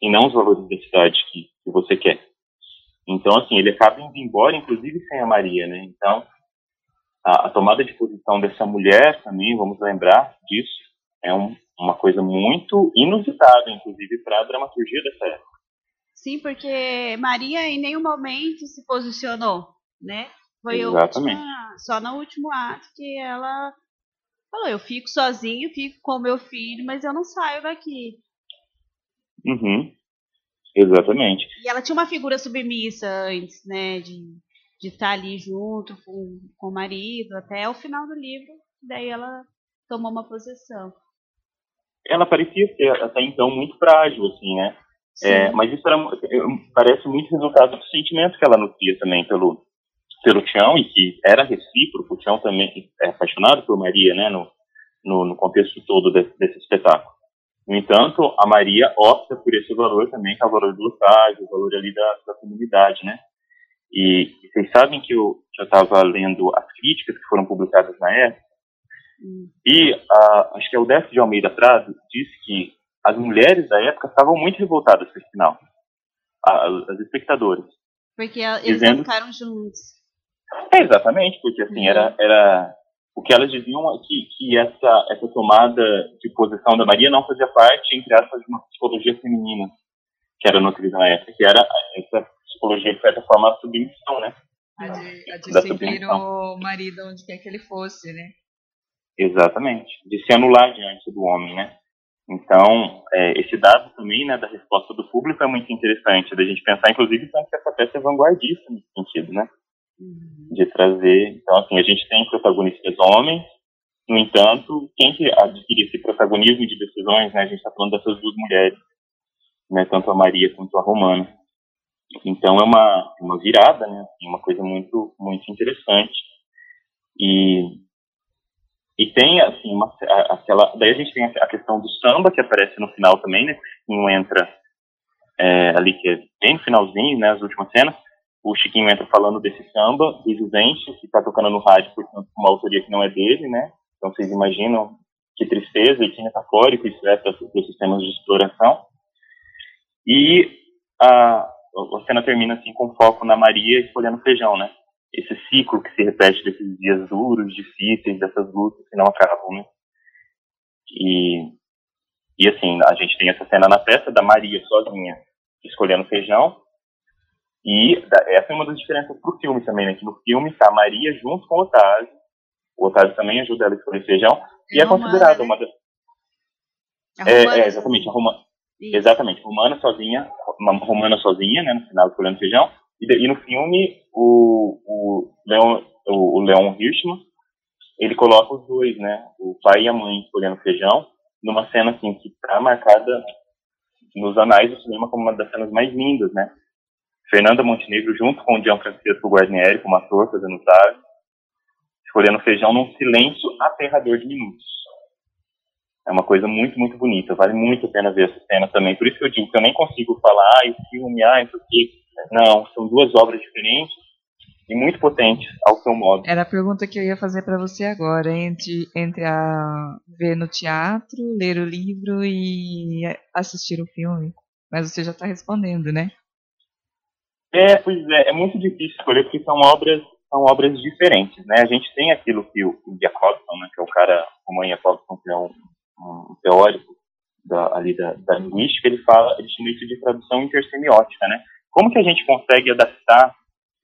S3: e não os valores da cidade que, que você quer. Então, assim, ele acaba indo embora, inclusive sem a Maria, né? Então, a, a tomada de posição dessa mulher também, vamos lembrar disso, é um, uma coisa muito inusitada, inclusive, para a dramaturgia dessa época.
S2: Sim, porque Maria em nenhum momento se posicionou, né? Foi
S3: Exatamente.
S2: Última, só no último ato que ela falou: eu fico sozinho, fico com meu filho, mas eu não saio daqui.
S3: Uhum. Exatamente.
S2: E ela tinha uma figura submissa antes, né, de, de estar ali junto com, com o marido, até o final do livro, daí ela tomou uma posição.
S3: Ela parecia ser até então muito frágil, assim, né? É, mas isso era, parece muito resultado do sentimento que ela nutria também pelo, pelo Tião, e que era recíproco, o Tião também é apaixonado por Maria, né, no, no, no contexto todo desse, desse espetáculo. No entanto, a Maria opta por esse valor também, que é o valor do estágio, o valor ali da, da comunidade, né? E, e, vocês sabem que eu já estava lendo as críticas que foram publicadas na época, hum. e a, acho que é o Décio de Almeida Prado disse que as mulheres da época estavam muito revoltadas com esse final, as espectadoras.
S2: Porque eles dizendo... não ficaram juntos.
S3: É, exatamente, porque assim, uhum. era, era o que elas diziam é que, que essa, essa tomada de posição da Maria não fazia parte, entre aspas, de uma psicologia feminina que era nutrida na época, que era essa psicologia, de certa forma, a submissão, né?
S1: A de, a de seguir o marido onde quer que ele fosse, né?
S3: Exatamente. De se anular diante do homem, né? Então, é, esse dado também, né, da resposta do público é muito interessante, da gente pensar, inclusive, tanto que essa peça é vanguardista nesse sentido, né? Uhum. de trazer. Então, assim, a gente tem protagonistas homens, no entanto, quem que adquire esse protagonismo de decisões, né, a gente está falando dessas duas mulheres, né, tanto a Maria quanto a Romana. Então é uma, uma virada, né, assim, uma coisa muito, muito interessante. E, e tem, assim, uma, aquela, daí a gente tem a questão do samba que aparece no final também, né, que não entra é, ali que é bem no finalzinho, né, as últimas cenas, o Chiquinho entra falando desse samba do Juventus, que está tocando no rádio, portanto, uma autoria que não é dele, né? Então vocês imaginam que tristeza e que metafórico isso é para os sistemas de exploração. E a, a cena termina assim com foco na Maria escolhendo feijão, né? Esse ciclo que se repete desses dias duros, difíceis, dessas lutas que não acabam, né? E, e assim, a gente tem essa cena na festa da Maria sozinha escolhendo feijão. E essa é uma das diferenças pro filme também, né? Que no filme tá a Maria junto com o Otávio. O Otávio também ajuda ela a escolher feijão. E é, é considerada né? uma das. É, é, exatamente, a Romana. Exatamente, Romana sozinha, uma Romana sozinha, né, no final escolhendo feijão. E, e no filme, o, o Leon, o, o Leon Hirschman, ele coloca os dois, né, o pai e a mãe escolhendo feijão, numa cena assim que está marcada nos anais do cinema como uma das cenas mais lindas, né? Fernanda Montenegro junto com o Gianfrancesco Guarnieri como ator fazendo o escolhendo feijão num silêncio aterrador de minutos. É uma coisa muito, muito bonita. Vale muito a pena ver essa cena também. Por isso que eu digo que eu nem consigo falar, ah, o filme, ah, isso aqui. Não, são duas obras diferentes e muito potentes ao seu modo.
S1: Era a pergunta que eu ia fazer para você agora, entre, entre a ver no teatro, ler o livro e assistir o filme. Mas você já está respondendo, né?
S3: É, pois é, é muito difícil escolher porque são obras são obras diferentes, né? A gente tem aquilo que o, Jacobson, né, que é o cara, o Mãe Jacobson, que é um, um teórico da, ali da, da, linguística, ele fala, ele chama isso de tradução intersemiótica, né? Como que a gente consegue adaptar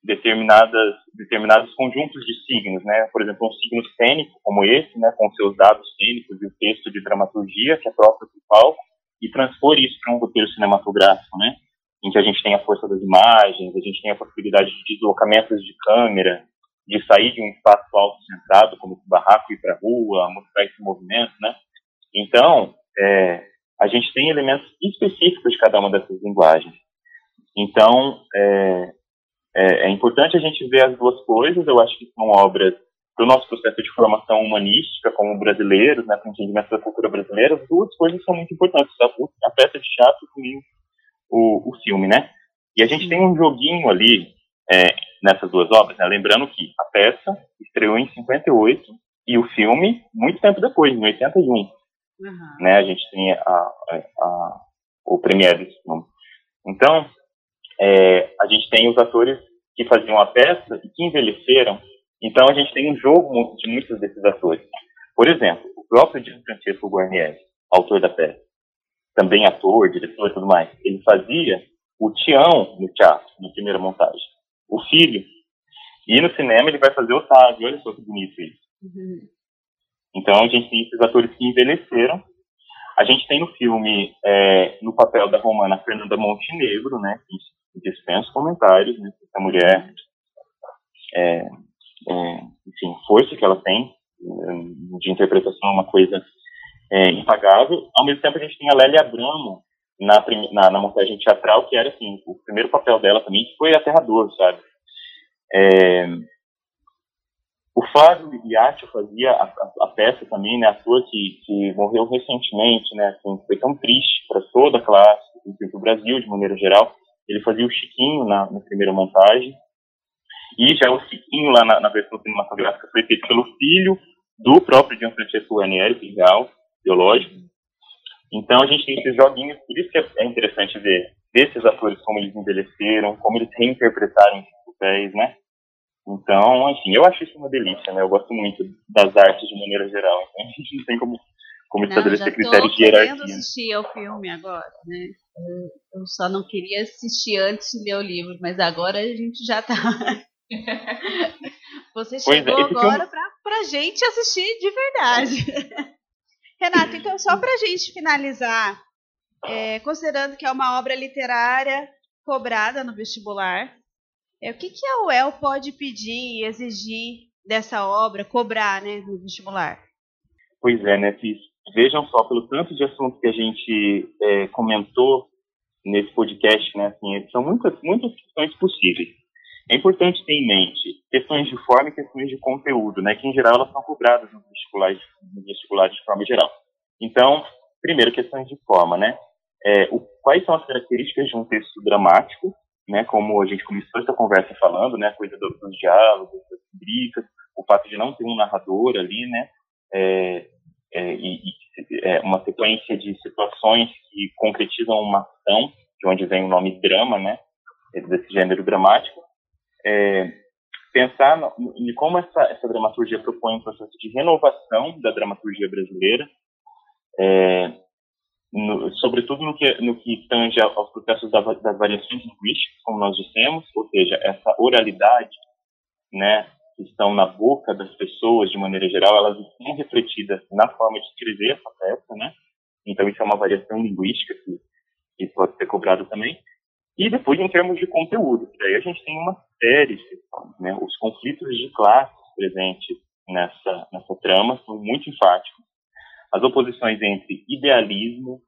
S3: determinadas determinados conjuntos de signos, né? Por exemplo, um signo cênico como esse, né, com seus dados cênicos e o texto de dramaturgia que é próprio do palco e transpor isso para um roteiro cinematográfico, né? Em que a gente tem a força das imagens, a gente tem a possibilidade de deslocamentos de câmera, de sair de um espaço auto-centrado, como o barraco ir para a rua, mostrar esse movimento, né? Então, é, a gente tem elementos específicos de cada uma dessas linguagens. Então, é, é, é importante a gente ver as duas coisas. Eu acho que são obras do nosso processo de formação humanística como brasileiros, né, para o entendimento da cultura brasileira. As duas coisas são muito importantes. A peça de teatro comigo o, o filme, né? E a gente tem um joguinho ali é, nessas duas obras, né? lembrando que a peça estreou em 58 e o filme muito tempo depois, em 81. Uhum. Né? A gente tem a, a, a, o premiere desse filme. Então, é, a gente tem os atores que faziam a peça e que envelheceram. Então, a gente tem um jogo de muitos desses atores. Por exemplo, o próprio Gianfrancesco Guarnieri, autor da peça, também ator, diretor e tudo mais, ele fazia o Tião no teatro, na primeira montagem. O filho. E no cinema ele vai fazer o Otávio. Olha só que bonito isso. Uhum. Então a gente tem esses atores que envelheceram. A gente tem no filme, é, no papel da romana Fernanda Montenegro, né? Que dispensa comentários, né? Essa mulher, é, é, enfim, força que ela tem é, de interpretação é uma coisa é, impagável. Ao mesmo tempo, a gente tem a Lélia Abramo na, na, na, montagem teatral, que era, assim, o primeiro papel dela também, que foi aterrador, sabe? É, o Flávio Iatti fazia a, a, a, peça também, né, ator que, que morreu recentemente, né, assim, foi tão triste para toda a classe, para o Brasil de maneira geral. Ele fazia o Chiquinho na, na primeira montagem, e já o Chiquinho lá na, na versão cinematográfica foi feito pelo filho do próprio Gianfrancesco Ranieri, Pingal, biológico. Então a gente tem esses joguinhos, por isso que é interessante ver desses atores como eles envelheceram, como eles reinterpretaram os papéis, né? Então, enfim, eu acho isso uma delícia, né? Eu gosto muito das artes de maneira geral, então a gente não tem como, como estabelecer critérios de hierarquia.
S2: Eu assistir ao filme agora, né? Eu só não queria assistir antes de ler o livro, mas agora a gente já tá. Você é, chegou é, agora eu... pra, pra gente assistir de verdade. Renato, então só para a gente finalizar, é, considerando que é uma obra literária cobrada no vestibular, é, o que, que a UEL pode pedir e exigir dessa obra, cobrar né, no vestibular?
S3: Pois é, né, Cis? Vejam só, pelo tanto de assuntos que a gente é, comentou nesse podcast, né, assim, são muitas, muitas questões possíveis. É importante ter em mente questões de forma e questões de conteúdo, né, que em geral elas são cobradas nos vestibulares, nos vestibulares de forma geral. Então, primeiro, questões de forma, né? É, o, quais são as características de um texto dramático, né, como a gente começou essa conversa falando, né, a coisa do, dos diálogos, das brigas, o fato de não ter um narrador ali, né, é, é, e, é, uma sequência de situações que concretizam uma ação, de onde vem o nome drama, né, desse gênero dramático, é, pensar em como essa, essa dramaturgia propõe um processo de renovação da dramaturgia brasileira, é, no, sobretudo no que, no que tange aos processos da, das variações linguísticas, como nós dissemos, ou seja, essa oralidade, né, que estão na boca das pessoas de maneira geral, elas estão refletidas na forma de escrever essa peça, né? Então isso é uma variação linguística que, que pode ser cobrada também. E depois, em termos de conteúdo, daí a gente tem uma série de né? Os conflitos de classes presentes nessa, nessa trama são muito enfáticos. As oposições entre idealismo,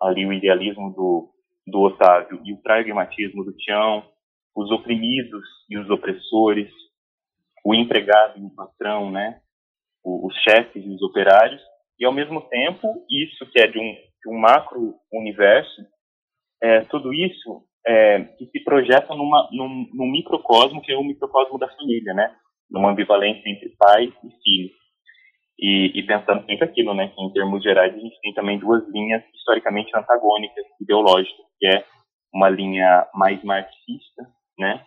S3: ali o idealismo do, do Otávio, e o pragmatismo do Tião, os oprimidos e os opressores, o empregado e o patrão, né? os chefes e os operários, e ao mesmo tempo, isso que é de um, de um macro universo, é, tudo isso é, que se projeta numa, num, num, microcosmo que é o microcosmo da família, né? Numa ambivalência entre pai e filho. E, e, pensando sempre aquilo, né? Que em termos gerais a gente tem também duas linhas historicamente antagônicas, ideológicas, que é uma linha mais marxista, né?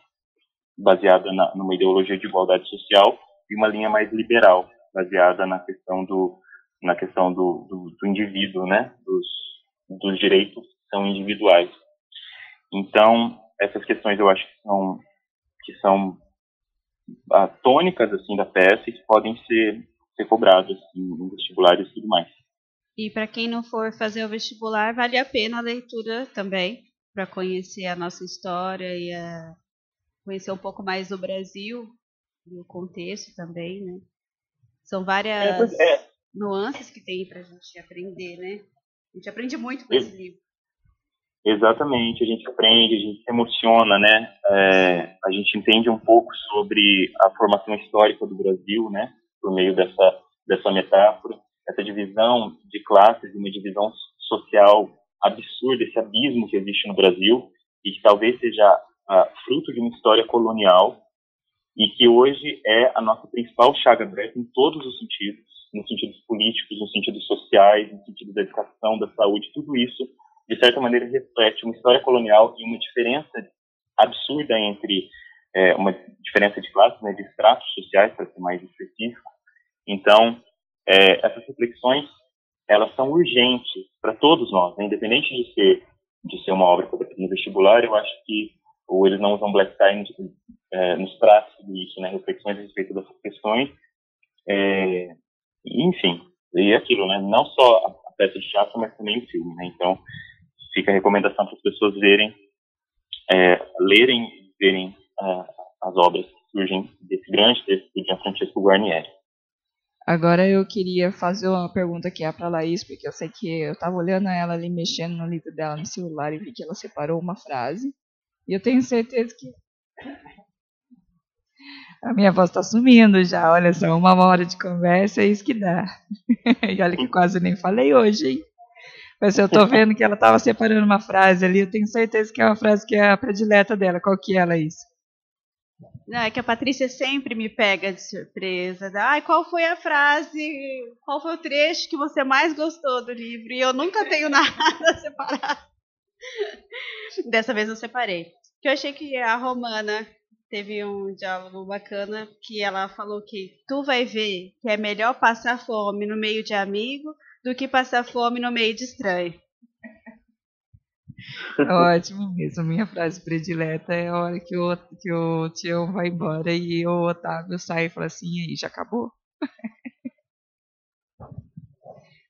S3: Baseada na, numa ideologia de igualdade social e uma linha mais liberal, baseada na questão do na questão do, do, do indivíduo, né? Dos, dos direitos que são individuais. Então, essas questões eu acho que são, que são ah, tônicas assim, da peça e que podem ser, ser cobradas assim, em vestibulares e tudo mais.
S2: E para quem não for fazer o vestibular, vale a pena a leitura também, para conhecer a nossa história e a, conhecer um pouco mais do Brasil e o contexto também, né? São várias é, é. nuances que tem para a gente aprender, né? A gente aprende muito com esse livro.
S3: Exatamente, a gente aprende, a gente se emociona, né? É, a gente entende um pouco sobre a formação histórica do Brasil, né? Por meio dessa dessa metáfora, essa divisão de classes, uma divisão social absurda, esse abismo que existe no Brasil e que talvez seja fruto de uma história colonial e que hoje é a nossa principal chaga aberta em todos os sentidos, nos sentidos políticos, nos sentidos sociais, no sentido da educação, da saúde, tudo isso de certa maneira, reflete uma história colonial e uma diferença absurda entre é, uma diferença de classes, né, de estratos sociais, para ser mais específico. Então, é, essas reflexões, elas são urgentes para todos nós, né, independente de ser de ser uma obra no vestibular, eu acho que ou eles não usam black tie é, nos traz isso, né, reflexões a respeito dessas questões, é, enfim, e aquilo, né, não só a peça de teatro, mas também o filme, né, então fica a recomendação para as pessoas verem, é, lerem e verem uh, as obras que surgem desse grande texto de Gianfrancesco Guarnieri.
S1: Agora eu queria fazer uma pergunta aqui para a Laís, porque eu sei que eu estava olhando ela ali mexendo no livro dela no celular e vi que ela separou uma frase. E eu tenho certeza que a minha voz está sumindo já. Olha só, uma hora de conversa é isso que dá. e olha que quase nem falei hoje, hein? Mas eu tô vendo que ela tava separando uma frase ali, eu tenho certeza que é uma frase que é a predileta dela. Qual que é ela?
S2: Não, é que a Patrícia sempre me pega de surpresa. Ai, qual foi a frase, qual foi o trecho que você mais gostou do livro? E eu nunca tenho nada separado. Dessa vez eu separei. Que eu achei que a Romana teve um diálogo bacana que ela falou que tu vai ver que é melhor passar fome no meio de amigo do que passar fome no meio de estranho.
S1: Ótimo mesmo. Minha frase predileta é a hora que o, que o Tião vai embora e o Otávio sai e fala assim, e aí, já acabou?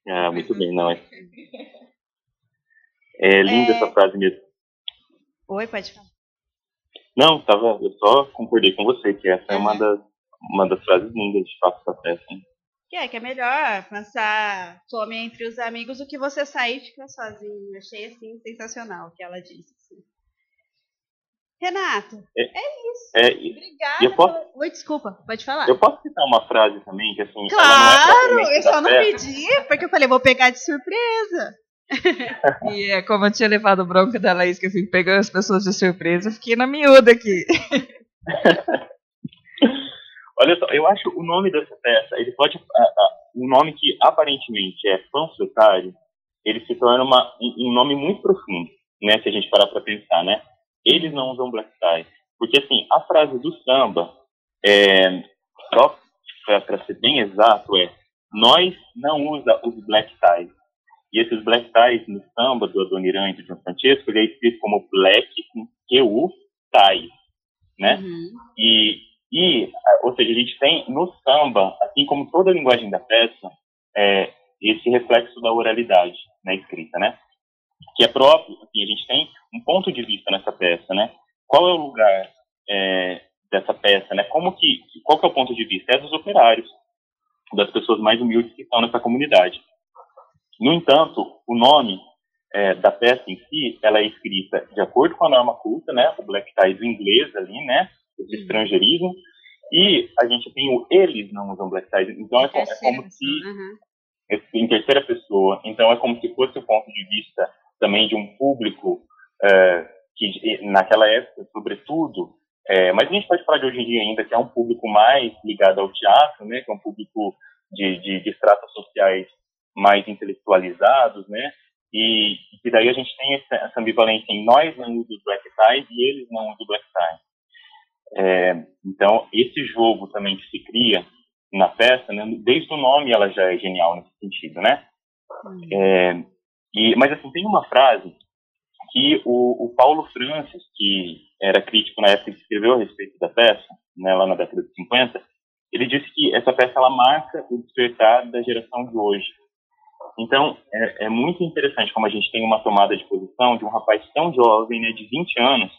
S3: Ah, muito bem, não é? É linda é... essa frase mesmo.
S2: Oi, pode falar.
S3: Não, tava, eu só concordei com você, que essa é, é uma das, uma das frases lindas de fato da peça. Hein?
S2: Que é que é melhor passar fome entre os amigos do que você sair e ficar sozinho. Achei assim sensacional o que ela disse. Assim. Renato, é, é isso.
S3: É,
S2: Obrigada.
S3: Posso,
S2: Oi, desculpa, pode falar.
S3: Eu posso citar uma frase também, que assim.
S2: Claro, é eu só não pedi, porque eu falei, vou pegar de surpresa.
S1: e é como eu tinha levado bronca da Laís, que eu fico pegando as pessoas de surpresa, eu fiquei na miúda aqui.
S3: Olha só, eu acho o nome dessa peça, ele pode. Uh, uh, um nome que aparentemente é panfletário, ele se torna uma, um, um nome muito profundo, né? Se a gente parar para pensar, né? Eles não usam black tie. Porque, assim, a frase do samba, é, só para ser bem exato, é nós não usa os black ties. E esses black ties no samba do Adoniran e do João Francesco, ele é escrito como black com Q-U ties, né? Uhum. E, e, ou seja, a gente tem no samba, assim como toda a linguagem da peça, é, esse reflexo da oralidade na escrita, né? Que é próprio, assim, a gente tem um ponto de vista nessa peça, né? Qual é o lugar é, dessa peça, né? Como que, qual que é o ponto de vista? É dos operários, das pessoas mais humildes que estão nessa comunidade. No entanto, o nome é, da peça em si, ela é escrita de acordo com a norma culta, né? O black tie do inglês ali, né? De uhum. estrangeirismo. E a gente tem o eles não usam black tie. Então é, é como se uhum. em terceira pessoa. Então é como se fosse o ponto de vista também de um público é, que naquela época, sobretudo, é, mas a gente pode falar de hoje em dia ainda que é um público mais ligado ao teatro, né, que é um público de, de, de estratos sociais mais intelectualizados, né, e, e daí a gente tem essa, essa ambivalência em nós não usamos black tie e eles não usam black tie. É, então, esse jogo também que se cria na peça, né, desde o nome ela já é genial nesse sentido, né? É, e, mas assim, tem uma frase que o, o, Paulo Francis, que era crítico na época que escreveu a respeito da peça, né, lá na década de 50, ele disse que essa peça ela marca o despertar da geração de hoje. Então, é, é, muito interessante como a gente tem uma tomada de posição de um rapaz tão jovem, né, de 20 anos,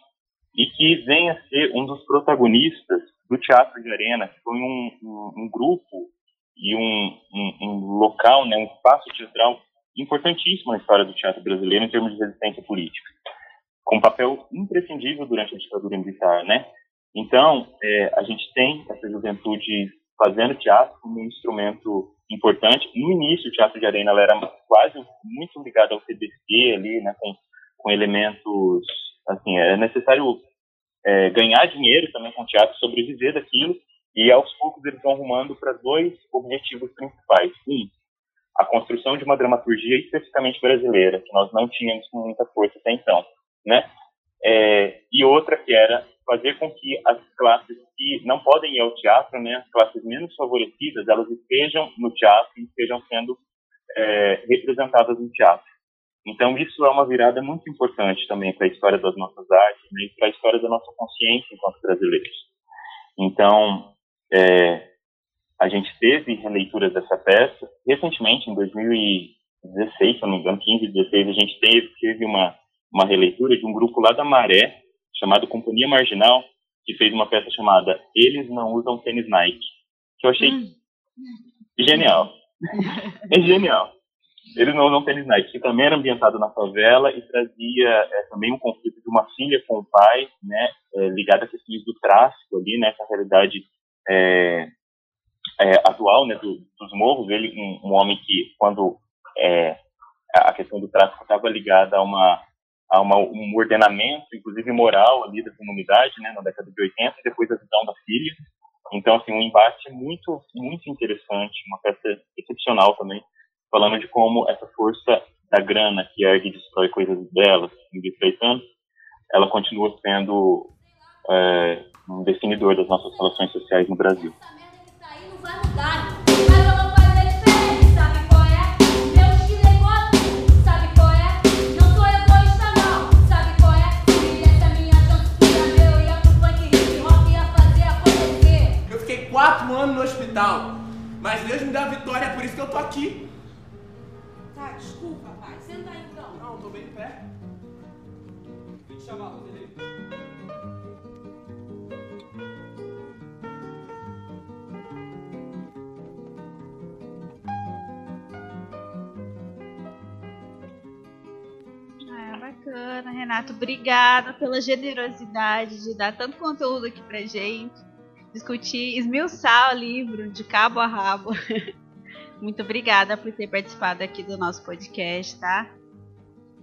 S3: e que vem a ser um dos protagonistas do Teatro de Arena, que foi um, um, um grupo e um, um, local, né, um espaço teatral importantíssimo na história do teatro brasileiro em termos de resistência política, com um papel imprescindível durante a ditadura militar, né? Então, é, a gente tem essa juventude fazendo teatro como um instrumento importante. No início, o teatro de arena era quase muito ligado ao CDC ali, né, com, com elementos, assim, é necessário é, ganhar dinheiro também com o teatro, sobreviver daquilo, e aos poucos eles vão arrumando para dois objetivos principais. Um, a construção de uma dramaturgia especificamente brasileira, que nós não tínhamos com muita força até então, né? É, e outra que era fazer com que as classes que não podem ir ao teatro, né, as classes menos favorecidas, elas estejam no teatro e estejam sendo é, representadas no teatro. Então isso é uma virada muito importante também para a história das nossas artes né, e para a história da nossa consciência enquanto brasileiros. Então é, a gente teve releituras dessa peça. Recentemente, em 2016, se não me engano, 15, 16, a gente teve, teve uma, uma releitura de um grupo lá da Maré, chamado Companhia Marginal, que fez uma peça chamada Eles Não Usam Tênis Nike, que eu achei hum. genial. é genial. Eles não usam tênis Nike, que também era ambientado na favela e trazia é, também um conflito de uma filha com o pai, né, é, ligado a questões do tráfico ali, né, essa realidade é, é, atual né, do, dos morros, ele um, um homem que, quando é, a questão do tráfico estava ligada a, uma, a uma, um ordenamento, inclusive moral ali da comunidade, né, na década de 80, e depois a visão da filha. Então, assim, um embate muito, muito interessante, uma peça excepcional também, falando de como essa força da grana que ergue e destrói coisas delas, desrespeitando, ela continua sendo é, um definidor das nossas relações sociais no Brasil. Eu fiquei quatro anos no hospital, mas Deus me deu a vitória, é por isso que eu tô aqui. Desculpa, pai. Senta aí então. Não, tô bem em pé. Vou te chamar, Rodrigo.
S2: bacana, Renato. Obrigada pela generosidade de dar tanto conteúdo aqui pra gente. Discutir, esmiuçar o livro de cabo a rabo. Muito obrigada por ter participado aqui do nosso podcast, tá?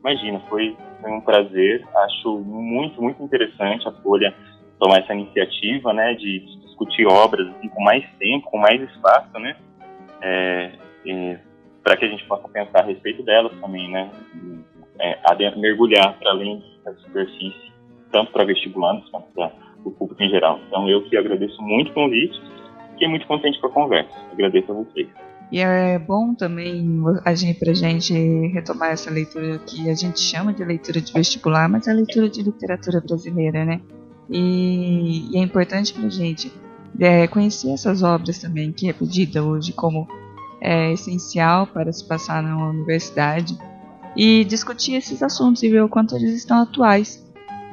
S3: imagina, foi, foi um prazer. Acho muito, muito interessante a Folha tomar essa iniciativa, né, de, discutir obras assim, com mais tempo, com mais espaço, né, é, é, para que a gente possa pensar a respeito delas também, né, é, mergulhar para além da superfície, tanto para vestibulantes quanto para o público em geral. Então, eu que agradeço muito o convite, fiquei muito contente com a conversa. Agradeço a vocês.
S1: E é bom também a gente, pra gente retomar essa leitura que a gente chama de leitura de vestibular, mas é a leitura de literatura brasileira, né? E, e é importante pra gente é, conhecer essas obras também, que é pedida hoje como é, essencial para se passar na universidade e discutir esses assuntos e ver o quanto eles estão atuais.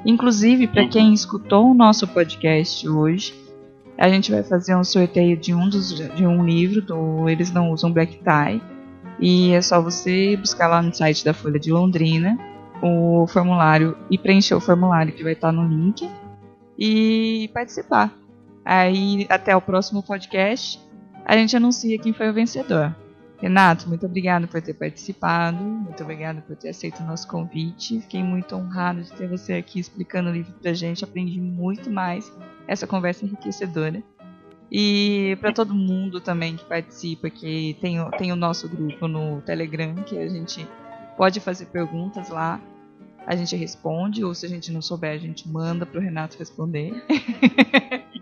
S1: Inclusive, para quem escutou o nosso podcast hoje, a gente vai fazer um sorteio de um, dos, de um livro do Eles Não Usam Black Tie. E é só você buscar lá no site da Folha de Londrina o formulário e preencher o formulário que vai estar no link e participar. Aí até o próximo podcast a gente anuncia quem foi o vencedor. Renato, muito obrigado por ter participado, muito obrigado por ter aceito o nosso convite. Fiquei muito honrado de ter você aqui explicando o livro pra gente, aprendi muito mais essa conversa enriquecedora. E para todo mundo também que participa, que tem, tem o nosso grupo no Telegram, que a gente pode fazer perguntas lá, a gente responde, ou se a gente não souber, a gente manda pro Renato responder.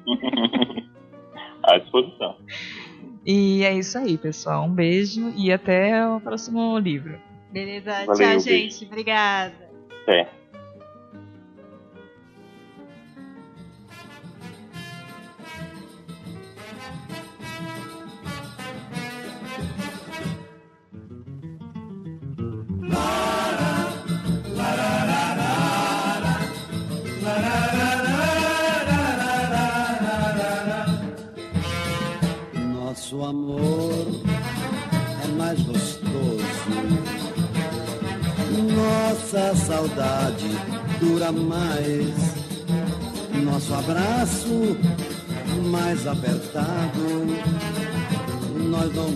S3: à disposição.
S1: E é isso aí, pessoal. Um beijo e até o próximo livro.
S2: Beleza, Valeu, tchau, gente. Beijo. Obrigada.
S3: Até.
S4: Nosso amor é mais gostoso. Nossa saudade dura mais. Nosso abraço mais apertado. Nós não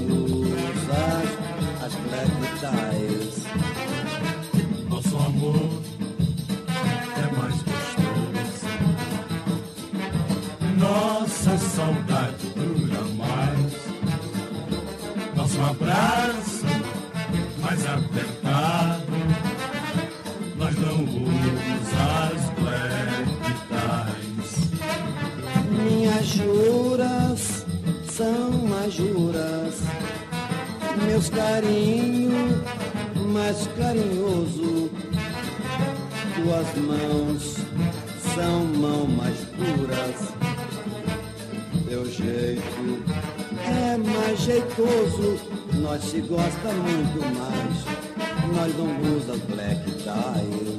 S5: nosso abraço mais apertado. Nós não usamos black ties.
S4: Minhas juras são mais juras. Meus carinhos mais carinhoso. Tuas mãos são mãos mais puras. Teu jeito é mais jeitoso, nós se gosta muito mais, nós não usa black ties.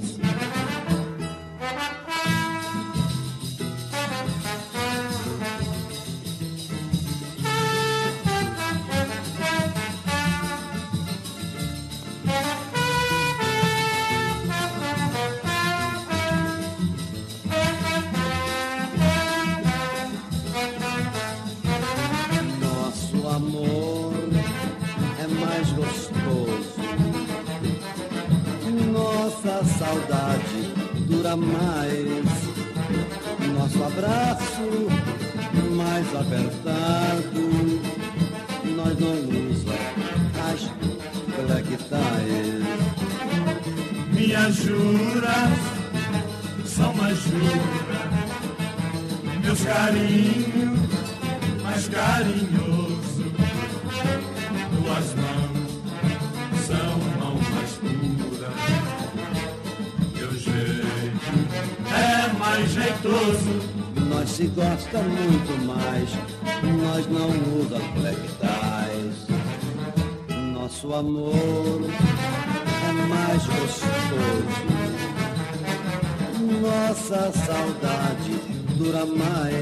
S4: Gosta muito mais, nós não usa black ties. Nosso amor é mais gostoso. Nossa saudade dura mais.